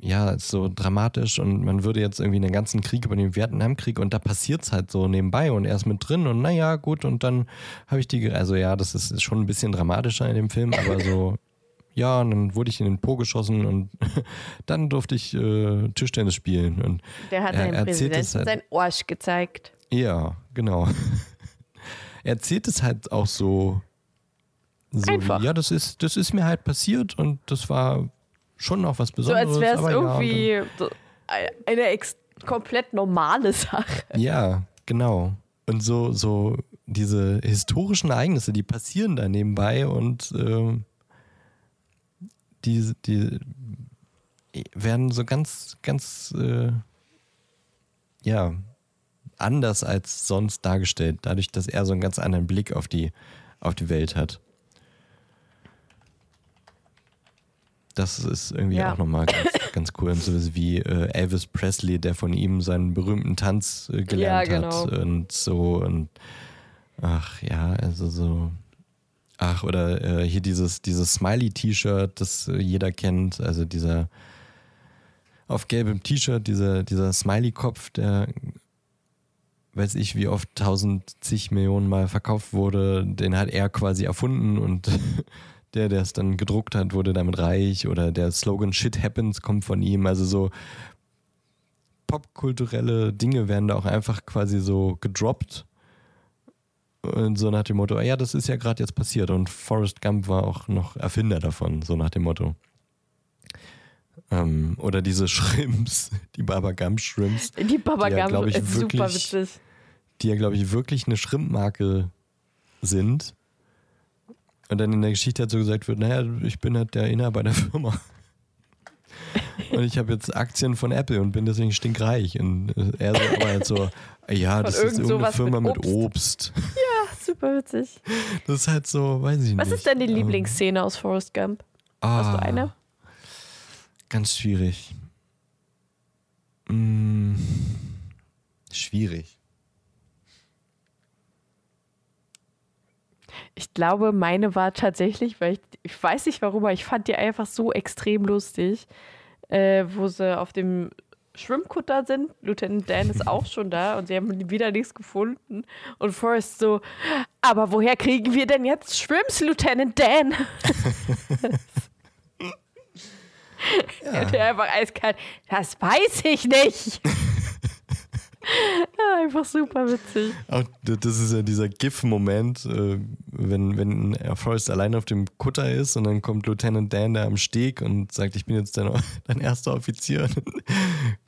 ja, als so dramatisch und man würde jetzt irgendwie einen ganzen Krieg über den Vietnamkrieg und da passiert es halt so nebenbei und er ist mit drin und naja, gut, und dann habe ich die, also ja, das ist schon ein bisschen dramatischer in dem Film, aber so, ja, und dann wurde ich in den Po geschossen und dann durfte ich äh, Tischtennis spielen und Der hat Er dem Präsidenten halt- sein Arsch gezeigt. ja, genau. er erzählt es halt auch so, so Einfach. Wie, ja, das ist, das ist mir halt passiert und das war schon noch was So Besonderes. als wäre es aber ja, irgendwie so eine komplett normale Sache. ja, genau. Und so, so diese historischen Ereignisse, die passieren da nebenbei und ähm, die, die werden so ganz, ganz, äh, ja, anders als sonst dargestellt, dadurch, dass er so einen ganz anderen Blick auf die, auf die Welt hat. Das ist irgendwie Ja. auch nochmal ganz, ganz cool. Und so wie äh, Elvis Presley, der von ihm seinen berühmten Tanz äh, gelernt Ja, hat genau. und so und ach ja, also so. Ach, oder äh, hier dieses, dieses Smiley-T-Shirt, das äh, jeder kennt, also dieser auf gelbem T-Shirt, dieser, dieser Smiley-Kopf, der weiß ich, wie oft tausend, zig Millionen Mal verkauft wurde, den hat er quasi erfunden und der, der es dann gedruckt hat, wurde damit reich oder der Slogan Shit Happens kommt von ihm. Also so popkulturelle Dinge werden da auch einfach quasi so gedroppt. Und so nach dem Motto, ja, das ist ja gerade jetzt passiert. Und Forrest Gump war auch noch Erfinder davon, so nach dem Motto. Ähm, oder diese Shrimps, die Baba Gump Shrimps, Die Baba Die ja, Gump ich, ist super wirklich- witzig. die ja, glaube ich, wirklich eine Shrimp-Marke sind. Und dann in der Geschichte halt so gesagt wird, naja, ich bin halt der Inhaber der Firma. Und ich habe jetzt Aktien von Apple und bin deswegen stinkreich. Und er so, aber halt so, ja, das ist irgend irgendeine Firma mit mit Obst. Ach, super witzig. Das ist halt so, weiß ich nicht. Was ist denn die Ähm, Lieblingsszene aus Forrest Gump? Hast du ah, eine? Ganz schwierig. Mm, schwierig. Ich glaube, meine war tatsächlich, weil ich, ich weiß nicht warum, aber ich fand die einfach so extrem lustig, äh, wo sie auf dem Schwimmkutter sind. Lieutenant Dan ist auch schon da und sie haben wieder nichts gefunden. Und Forrest so, aber woher kriegen wir denn jetzt Schwimms, Lieutenant Dan? Ja. Der einfach eiskalt, das weiß ich nicht. Ja, einfach super witzig. Auch das ist ja dieser GIF-Moment, äh, wenn, wenn Forrest allein auf dem Kutter ist und dann kommt Lieutenant Dan da am Steg und sagt, ich bin jetzt dein, dein erster Offizier.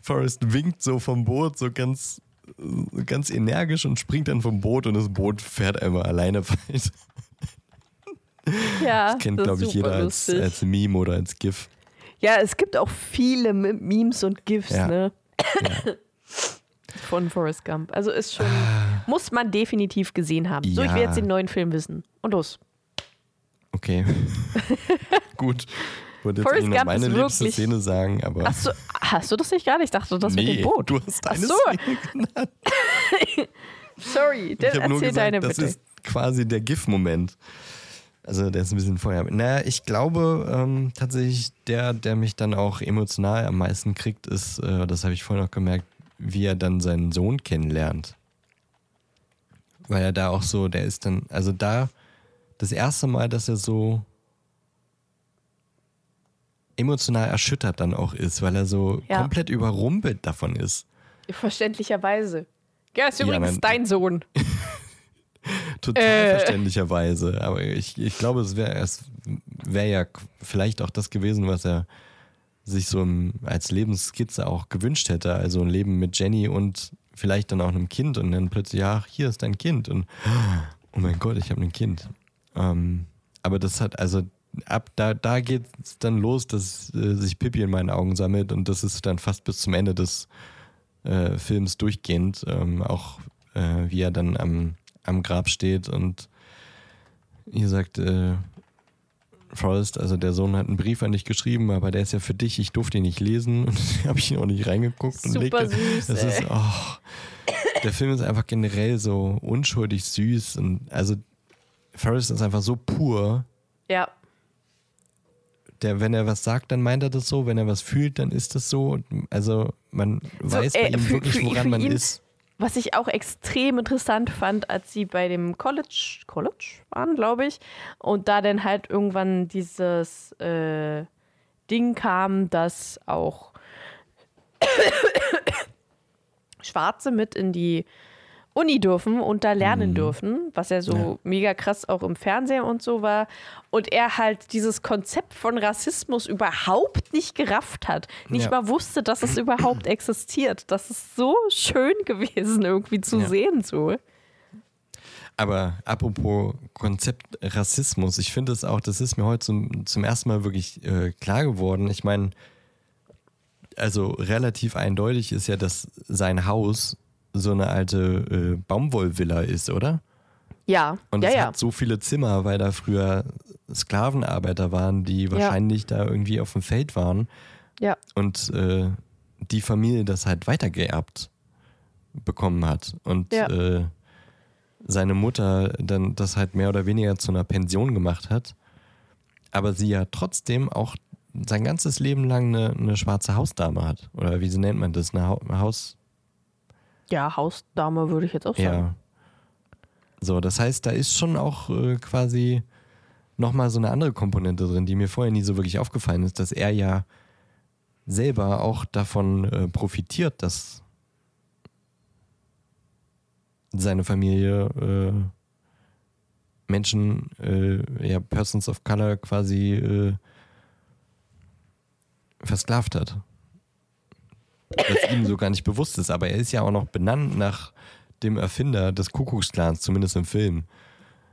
Forrest winkt so vom Boot, so ganz, äh, ganz energisch und springt dann vom Boot und das Boot fährt einfach alleine weiter. Ja, Kennt, das ist glaube ich, jeder als, als Meme oder als GIF. Ja, es gibt auch viele Memes und GIFs, Ja. ne? Von Forrest Gump. Also ist schon, muss man definitiv gesehen haben. So, ich will jetzt den neuen Film wissen. Und los. Okay. Gut. Ich wollte jetzt Forrest Gump meine ist liebste wirklich- Szene sagen, aber. Hast du, hast du das nicht gerade? Ich dachte, das mit nee, dem Boot. du hast Ach eine so. Szene genannt. Sorry, dann nur erzähl gesagt, deine das bitte. ist quasi der GIF-Moment. Also der ist ein bisschen vorher. Naja, ich glaube ähm, tatsächlich, der, der mich dann auch emotional am meisten kriegt, ist, äh, das habe ich vorhin noch gemerkt, wie er dann seinen Sohn kennenlernt. Weil er da auch so, der ist dann, also da das erste Mal, dass er so emotional erschüttert dann auch ist, weil er so Ja. komplett überrumpelt davon ist. Verständlicherweise. Ja, ist Ja, übrigens mein- dein Sohn. total äh. verständlicherweise. Aber ich, ich glaube, es wäre es wär ja vielleicht auch das gewesen, was er sich so als Lebensskizze auch gewünscht hätte. Also ein Leben mit Jenny und vielleicht dann auch einem Kind und dann plötzlich, ach, hier ist dein Kind und oh mein Gott, ich habe ein Kind. Ähm, aber das hat, also ab da, da geht es dann los, dass äh, sich Pippi in meinen Augen sammelt und das ist dann fast bis zum Ende des äh, Films durchgehend. Ähm, auch äh, wie er dann am, am Grab steht und ihr sagt, äh, Forrest, also der Sohn hat einen Brief an dich geschrieben, aber der ist ja für dich, ich durfte ihn nicht lesen und habe ich ihn auch nicht reingeguckt. Super und legte, süß. Das ey. ist, oh, der Film ist einfach generell so unschuldig süß und also Forrest ist einfach so pur. Ja. Der, wenn er was sagt, dann meint er das so, wenn er was fühlt, dann ist das so. Also man so, weiß bei äh, ihm wirklich, woran man ist. Was ich auch extrem interessant fand, als sie bei dem College, College waren, glaube ich, und da dann halt irgendwann dieses äh, Ding kam, dass auch Schwarze mit in die Uni dürfen und da lernen mhm. dürfen, was ja so ja. mega krass auch im Fernsehen und so war. Und er halt dieses Konzept von Rassismus überhaupt nicht gerafft hat. Nicht ja. mal wusste, dass es überhaupt existiert. Das ist so schön gewesen, irgendwie zu ja. sehen so. Aber apropos Konzept Rassismus, ich finde es auch, das ist mir heute zum, zum ersten Mal wirklich äh, klar geworden. Ich meine, also relativ eindeutig ist ja, dass sein Haus so eine alte äh, Baumwollvilla ist, oder? Ja. Und es ja. hat so viele Zimmer, weil da früher Sklavenarbeiter waren, die wahrscheinlich ja. da irgendwie auf dem Feld waren. Ja. Und äh, die Familie das halt weitergeerbt bekommen hat. Und ja. äh, seine Mutter dann das halt mehr oder weniger zu einer Pension gemacht hat. Aber sie ja trotzdem auch sein ganzes Leben lang eine, eine schwarze Hausdame hat. Oder wie nennt man das? Eine Haus ja, Hausdame würde ich jetzt auch sagen. Ja. So, das heißt, da ist schon auch äh, quasi nochmal so eine andere Komponente drin, die mir vorher nie so wirklich aufgefallen ist, dass er ja selber auch davon äh, profitiert, dass seine Familie äh, Menschen, äh, ja, Persons of Color quasi äh, versklavt hat was ihm so gar nicht bewusst ist. Aber er ist ja auch noch benannt nach dem Erfinder des Kuckucksklans, zumindest im Film.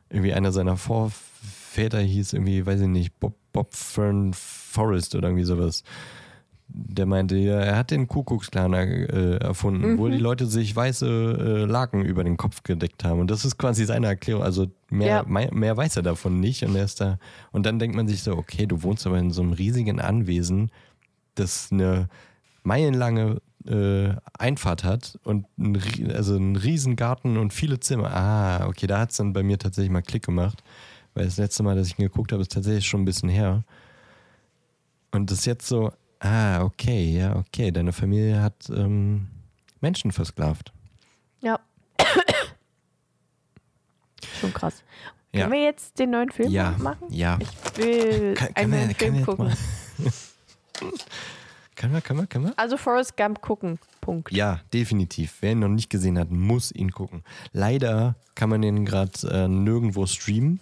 Irgendwie einer seiner Vorväter hieß irgendwie, weiß ich nicht, Bob, Bob Fern Forrest oder irgendwie sowas. Der meinte, ja, er hat den Kuckucksklan äh, erfunden, mhm. wo die Leute sich weiße äh, Laken über den Kopf gedeckt haben. Und das ist quasi seine Erklärung. Also mehr, ja. mehr, mehr weiß er davon nicht. Und er ist da. Und dann denkt man sich so, okay, du wohnst aber in so einem riesigen Anwesen, das eine meilenlange äh, Einfahrt hat und ein, also einen riesen Garten und viele Zimmer. Ah, okay, da hat es dann bei mir tatsächlich mal Klick gemacht, weil das letzte Mal, dass ich ihn geguckt habe, ist tatsächlich schon ein bisschen her. Und das ist jetzt so, ah, okay, ja, okay, deine Familie hat ähm, Menschen versklavt. Ja. schon krass. Ja. Können wir jetzt den neuen Film ja. machen? Ja. Ich will kann, einen neuen Film gucken. Können wir, können wir, können wir? Also Forrest Gump gucken. Punkt. Ja, definitiv. Wer ihn noch nicht gesehen hat, muss ihn gucken. Leider kann man den gerade äh, nirgendwo streamen.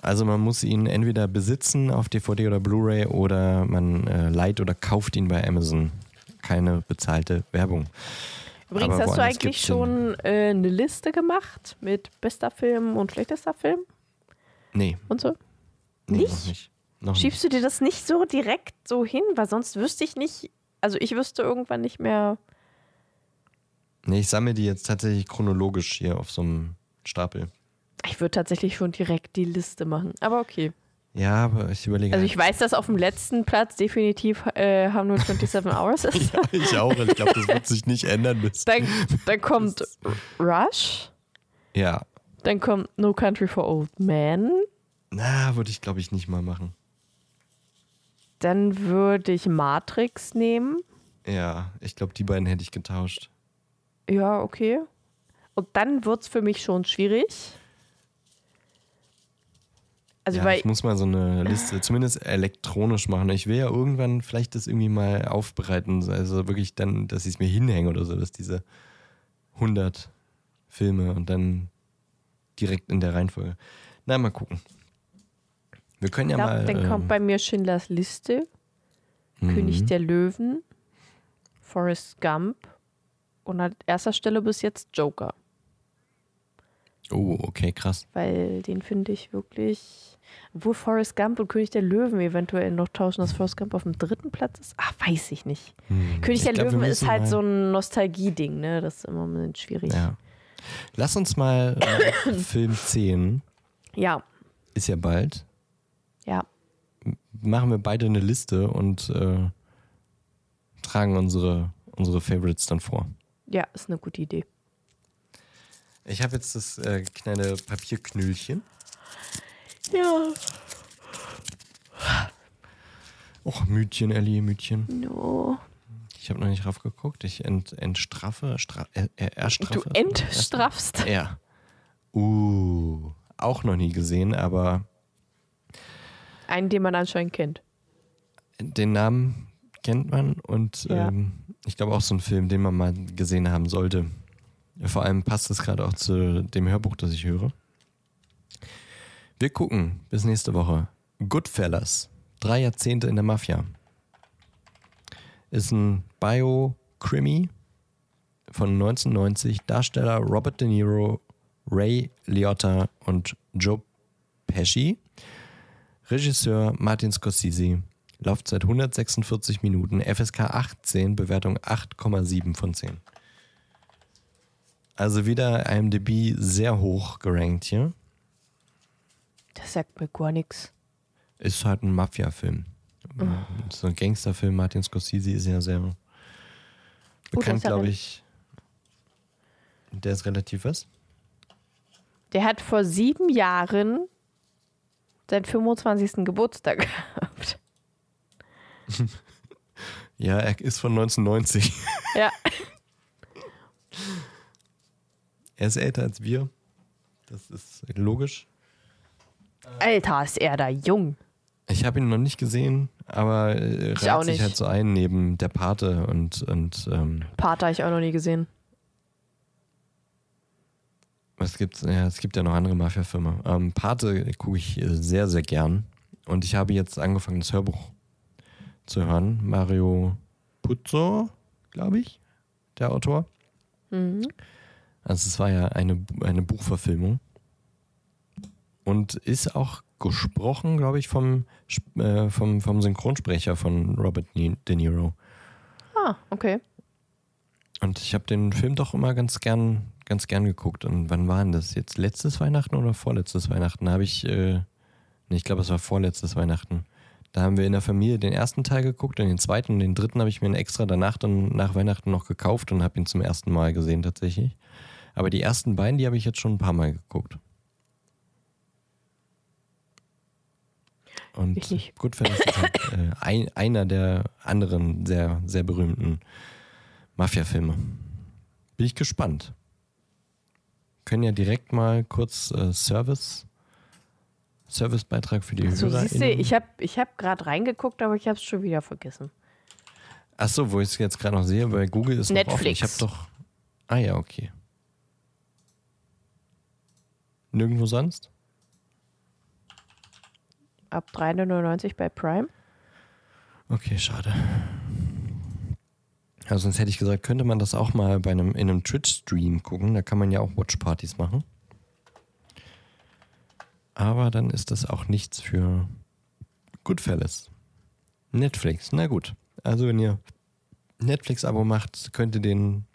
Also man muss ihn entweder besitzen auf DVD oder Blu-ray oder man äh, leiht oder kauft ihn bei Amazon. Keine bezahlte Werbung. Übrigens, Aber hast du eigentlich schon äh, eine Liste gemacht mit bester Film und schlechtester Film? Nee. Und so? Nee, nicht? nicht. Noch Schiebst du dir das nicht so direkt so hin? Weil sonst wüsste ich nicht, also ich wüsste irgendwann nicht mehr. Nee, ich sammle die jetzt tatsächlich chronologisch hier auf so einem Stapel. Ich würde tatsächlich schon direkt die Liste machen, aber okay. Ja, aber ich überlege. Also ich halt. weiß, dass auf dem letzten Platz definitiv äh, haben nur 27 Hours ist. ja, ich auch. Ich glaube, das wird sich nicht ändern. Bis, dann, dann kommt Rush. Ja. Dann kommt No Country for Old Men. Na, würde ich, glaube ich, nicht mal machen. Dann würde ich Matrix nehmen. Ja, ich glaube, die beiden hätte ich getauscht. Ja, okay. Und dann wird es für mich schon schwierig. Also, ja, ich muss mal so eine Liste zumindest elektronisch machen. Ich will ja irgendwann vielleicht das irgendwie mal aufbereiten. Also wirklich dann, dass ich es mir hinhänge oder so, dass diese 100 Filme und dann direkt in der Reihenfolge. Na, mal gucken. Wir können ja Ich mal. dann ähm, kommt bei mir Schindlers Liste, König mhm. der Löwen, Forrest Gump und an erster Stelle bis jetzt Joker. Oh, okay, krass. Weil den finde ich wirklich. Obwohl Forrest Gump und König der Löwen eventuell noch tauschen, dass Forrest Gump auf dem dritten Platz ist. Ach, weiß ich nicht. Hm, König ich der glaub, Löwen ist halt so ein Nostalgie-Ding, ne? Das ist immer ein bisschen schwierig. Ja. Lass uns mal äh, Film 10, ja. ist ja bald. Ja. Machen wir beide eine Liste und äh, tragen unsere, unsere Favorites dann vor. Ja, ist eine gute Idee. Ich habe jetzt das äh, kleine Papierknüllchen. Ja. Och, Mütchen, Ellie, Mütchen. No. Ich habe noch nicht raufgeguckt. Ich ent, entstraffe, stra, äh, äh, Du erstraffe. entstraffst. Ja. Uh, auch noch nie gesehen, aber Einen, den man anscheinend kennt. den Namen kennt man und Ja. ähm, ich glaube auch so ein Film, den man mal gesehen haben sollte. Vor allem passt es gerade auch zu dem Hörbuch, das ich höre. Wir gucken bis nächste Woche. Goodfellas. Drei Jahrzehnte in der Mafia. Ist ein Bio-Krimi von 1990. Darsteller Robert De Niro, Ray Liotta und Joe Pesci. Regisseur Martin Scorsese. Laufzeit 146 Minuten. FSK 18, Bewertung 8,7 von 10. Also wieder IMDb sehr hoch gerankt hier. Das sagt mir gar nichts. Ist halt ein Mafia-Film. So ein Gangsterfilm. Martin Scorsese ist ja sehr bekannt, ist ja glaube ich. Der ist relativ was? Der hat vor sieben Jahren seinen 25. Geburtstag gehabt. Ja, er ist von 1990. Ja. er ist älter als wir. Das ist logisch. Alter, ist er da jung. Ich habe ihn noch nicht gesehen, aber äh, Ich reiht sich halt so ein neben der Pate und, und ähm, Pater habe ich auch noch nie gesehen. Was gibt's? Ja, es gibt ja noch andere Mafia-Filme. Ähm, Pate gucke ich äh, sehr, sehr gern. Und ich habe jetzt angefangen, das Hörbuch zu hören. Mario Puzo, glaube ich, der Autor. Mhm. Also es war ja eine, eine Buchverfilmung. Und ist auch gesprochen, glaube ich, vom, äh, vom, vom Synchronsprecher von Robert De Niro. Ah, okay. Und ich habe den Film doch immer ganz gern, ganz gern geguckt. Und wann war denn das? Jetzt letztes Weihnachten oder vorletztes Weihnachten? Habe ich, äh, nee, ich glaube, es war vorletztes Weihnachten. Da haben wir in der Familie den ersten Teil geguckt und den zweiten und den dritten habe ich mir extra danach dann nach Weihnachten noch gekauft und habe ihn zum ersten Mal gesehen tatsächlich. Aber die ersten beiden, die habe ich jetzt schon ein paar Mal geguckt. Und Ich nicht. Goodfellas ist halt äh, ein, einer der anderen sehr, sehr berühmten Mafia-Filme. Bin ich gespannt. Können ja direkt mal kurz äh, Service, Servicebeitrag für die So, Hörer. siehst du, ich habe ich hab gerade reingeguckt, aber ich habe es schon wieder vergessen. Achso, wo ich es jetzt gerade noch sehe, bei Google ist. Netflix. Ich habe doch. Ah ja, okay. Nirgendwo sonst? Ab 3,99 bei Prime. Okay, schade. Also sonst hätte ich gesagt, könnte man das auch mal bei einem, in einem Twitch-Stream gucken. Da kann man ja auch Watchpartys machen. Aber dann ist das auch nichts für Goodfellas. Netflix, na gut. Also wenn ihr Netflix-Abo macht, könnt ihr den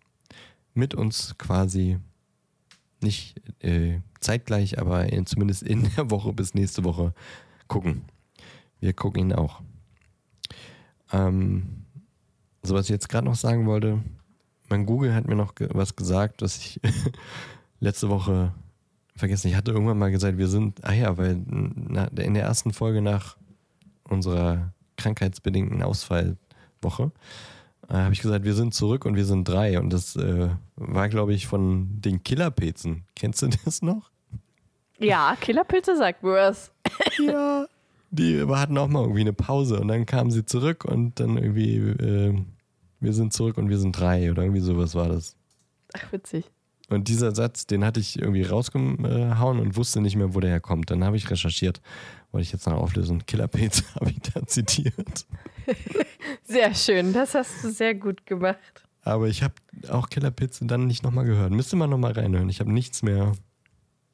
mit uns quasi nicht äh, zeitgleich, aber in, zumindest in der Woche bis nächste Woche gucken. Wir gucken ihn auch. Ähm, so was ich jetzt gerade noch sagen wollte, mein Google hat mir noch ge was gesagt, was ich letzte Woche vergessen. Ich hatte irgendwann mal gesagt, wir sind, ah ja, weil in der ersten Folge nach unserer krankheitsbedingten Ausfallwoche äh, habe ich gesagt, wir sind zurück und wir sind drei. Und das äh, war, glaube ich, von den Killerpilzen. Kennst du das noch? Ja, Killerpilze sagt mir was. Ja. Die hatten auch mal irgendwie eine Pause und dann kamen sie zurück und dann irgendwie, äh, wir sind zurück und wir sind drei oder irgendwie sowas war das. Ach, witzig. Und dieser Satz, den hatte ich irgendwie rausgehauen und wusste nicht mehr, wo der herkommt. Dann habe ich recherchiert, wollte ich jetzt noch auflösen. Killerpilz habe ich da zitiert. Sehr schön, das hast du sehr gut gemacht. Aber ich habe auch Killerpilze dann nicht nochmal gehört. Müsste man nochmal reinhören. Ich habe nichts mehr.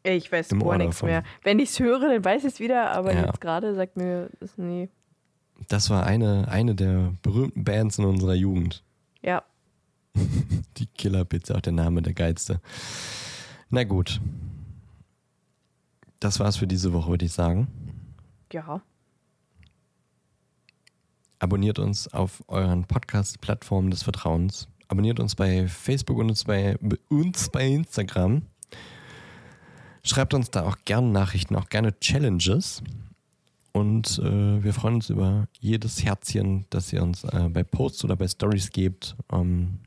Ich weiß gar nichts davon. mehr. Wenn ich es höre, dann weiß ich es wieder, aber Ja. jetzt gerade sagt mir das nie. Das war eine, eine der berühmten Bands in unserer Jugend. Ja, Die Killerpizza, auch der Name der geilste. Na gut. Das war's für diese Woche, würde ich sagen. ja. Abonniert uns auf euren Podcast-Plattformen des Vertrauens. Abonniert uns bei Facebook und uns bei, uns bei Instagram. Schreibt uns da auch gerne Nachrichten, auch gerne Challenges. Und äh, wir freuen uns über jedes Herzchen, das ihr uns äh, bei Posts oder bei Stories gebt. Ähm,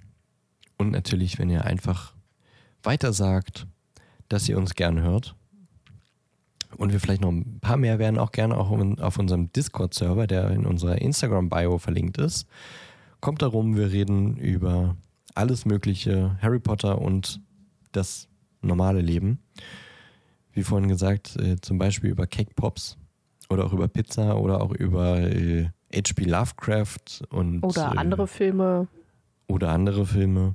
und natürlich, wenn ihr einfach weiter sagt, dass ihr uns gern hört. Und wir vielleicht noch ein paar mehr werden, auch gerne auch auf unserem Discord-Server, der in unserer Instagram-Bio verlinkt ist. Kommt darum, wir reden über alles Mögliche, Harry Potter und das normale Leben. Wie vorhin gesagt, äh, zum Beispiel über Cake Pops oder auch über Pizza oder auch über äh, H.P. Lovecraft und Oder äh, andere Filme. oder andere Filme.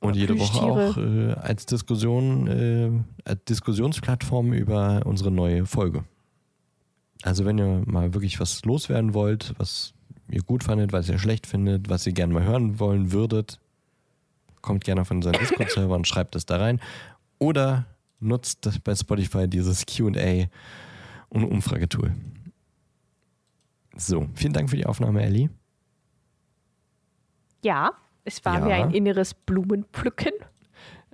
Und Oder jede Woche auch äh, als Diskussion, äh, als Diskussionsplattform über unsere neue Folge. Also wenn ihr mal wirklich was loswerden wollt, was ihr gut fandet, was ihr schlecht findet, was ihr gerne mal hören wollen würdet, kommt gerne auf unseren Discord-Server und schreibt es da rein. Oder nutzt bei Spotify dieses QA und Umfragetool. So, vielen Dank für die Aufnahme, Ellie. Ja, es war Ja. wie ein inneres Blumenpflücken.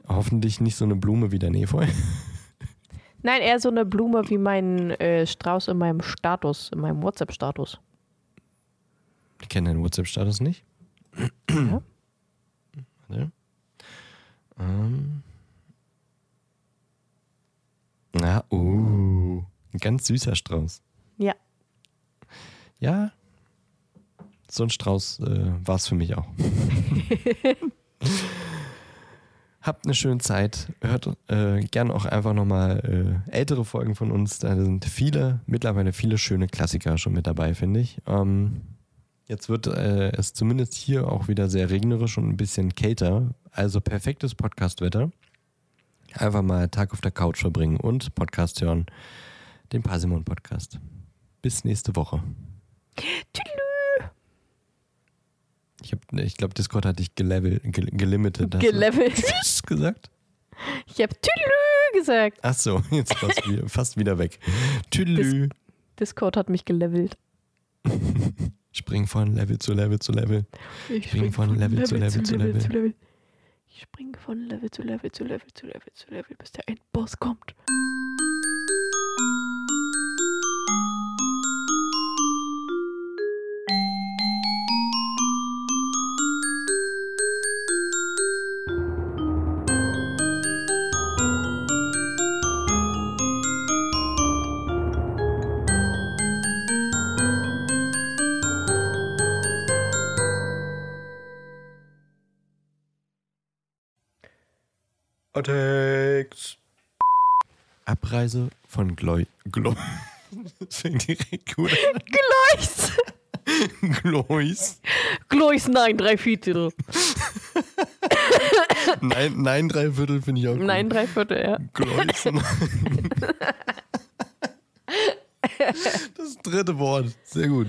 Hoffentlich nicht so eine Blume wie der Nefeu. Nein, eher so eine Blume wie mein äh, Strauß in meinem Status, in meinem WhatsApp-Status. Ich kenne deinen WhatsApp-Status nicht. Ja. Warte. Ähm. Na, uh, ein ganz süßer Strauß. Ja. Ja, so ein Strauß äh, war es für mich auch. Habt eine schöne Zeit. Hört äh, gern auch einfach nochmal äh, ältere Folgen von uns. Da sind viele, mittlerweile viele schöne Klassiker schon mit dabei, finde ich. Ähm, jetzt wird äh, es zumindest hier auch wieder sehr regnerisch und ein bisschen kälter. Also perfektes Podcastwetter. Einfach mal Tag auf der Couch verbringen und Podcast hören. Den Parsimon Podcast. Bis nächste Woche. Tüdelü. Ich, hab- ich glaube, Discord hat dich gelevelt, gel du Gelevelt. Tschüss gesagt? Ich habe Tüdelü gesagt. Ach so, jetzt fast wieder, fast wieder weg. Tüdelü. Discord hat mich gelevelt. Spring von Level zu Level zu Level. Ich spring von Level zu Level zu Level. Ich springe von Level zu Level zu Level zu Level zu Level, bis der Endboss kommt. Attacks. Abreise von Gloi. Glo das fängt direkt gut an. Glois! Glois. Glois, nein, drei Viertel. Nein, nein, drei Viertel finde ich auch gut. Nein, drei Viertel, ja. Glois. Das dritte Wort. Sehr gut.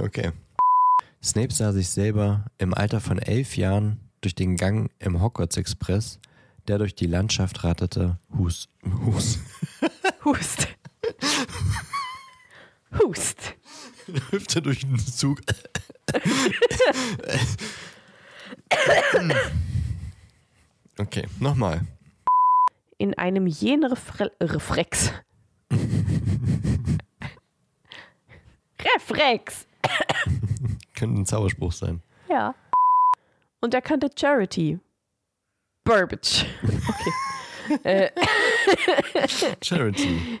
Okay. Snape sah sich selber im Alter von elf Jahren durch den Gang im Hogwarts Express, der durch die Landschaft ratterte, Hus, Hus, Hust. Hust. Hüfte durch den Zug. Okay, nochmal. In einem jenen Refre Reflex. Reflex! Könnte ein Zauberspruch sein. Ja. Und er kannte Charity. Burbage. Okay. äh, Charity.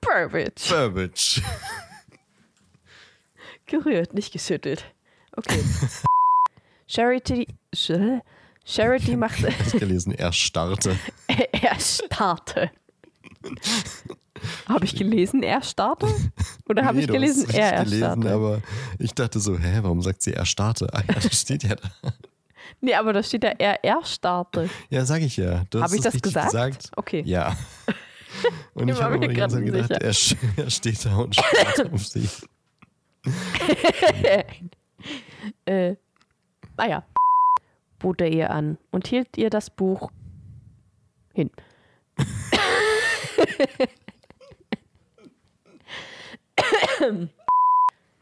Burbage. Burbage. Gerührt, nicht geschüttelt. Okay. Charity. Charity macht. Ich habe gelesen, er starte. er starte. Habe ich gelesen, er starte? Oder habe Nee, ich gelesen, es er richtig gelesen, aber ich dachte so, hä, warum sagt sie er starte? Ah ja, das steht ja da. Nee, aber da steht da er erstarte. Ja, sag ich ja. Habe ich das richtig gesagt? Okay. Ja. Und Ich ich habe mir die ganze Zeit gedacht, er, er steht da und starrt auf sie. Äh, naja. Bot er ihr an und hielt ihr das Buch hin.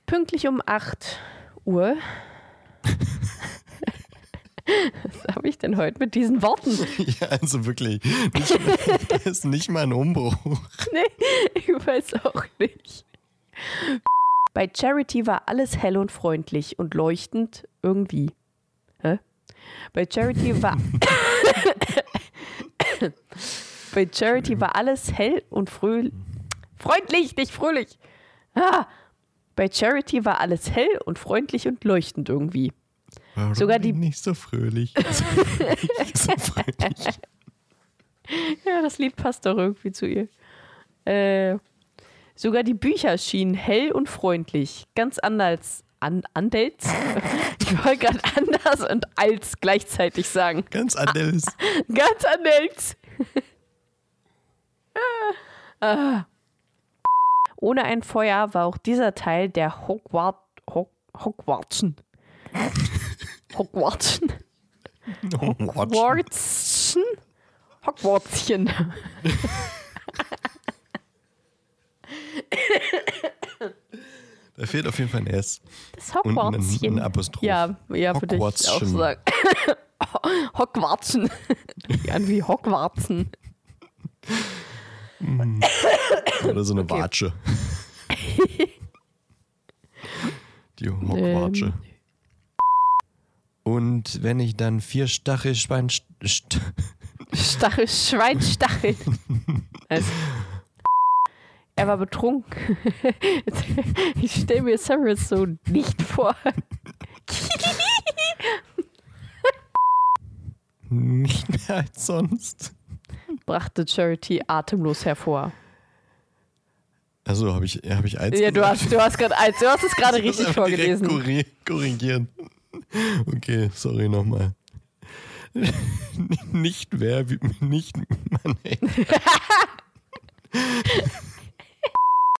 Pünktlich um 8 Uhr. Was habe ich denn heute mit diesen Worten? Ja, also wirklich. Nicht, das ist nicht mal ein Umbruch. Nee, ich weiß auch nicht. Bei Charity war alles hell und freundlich und leuchtend irgendwie. Hä? Bei Charity war. Bei Charity war alles hell und fröhlich. Freundlich, nicht fröhlich. Ah! Bei Charity war alles hell und freundlich und leuchtend irgendwie. Warum Sogar die- nicht so fröhlich. Also, nicht so fröhlich. Ja, das Lied passt doch irgendwie zu ihr. Äh, sogar die Bücher schienen hell und freundlich. Ganz anders. An, anders? Ich wollte gerade anders und als gleichzeitig sagen. Ganz anders. Ganz anders. Ah. Ohne ein Feuer war auch dieser Teil der Hogwart, Hog, Hogwartschen. Hogwartschen. Hogwartschen? Hogwartschen. Da fehlt auf jeden Fall ein S. Das Und ein, Hogwartschen. ein Apostroph. Ja, ja, würde ich auch Hogwartschen. sagen. Hogwartschen. An wie Hogwartsen. Oder so eine Okay. Watsche. Die Hockwatsche. Ähm. Und wenn ich dann vier Stachelschwein... St st Stachel, Schweinstachel. Also, er war betrunken. Ich stelle mir Severus so nicht vor. nicht mehr als sonst. Brachte Charity atemlos hervor. Also habe ich, hab ich eins Ja, du gesagt? hast, du hast gerade eins, du hast es gerade richtig vorgelesen. korri- Korrigieren. Okay, sorry nochmal. Nicht wer, nicht Mann, ey.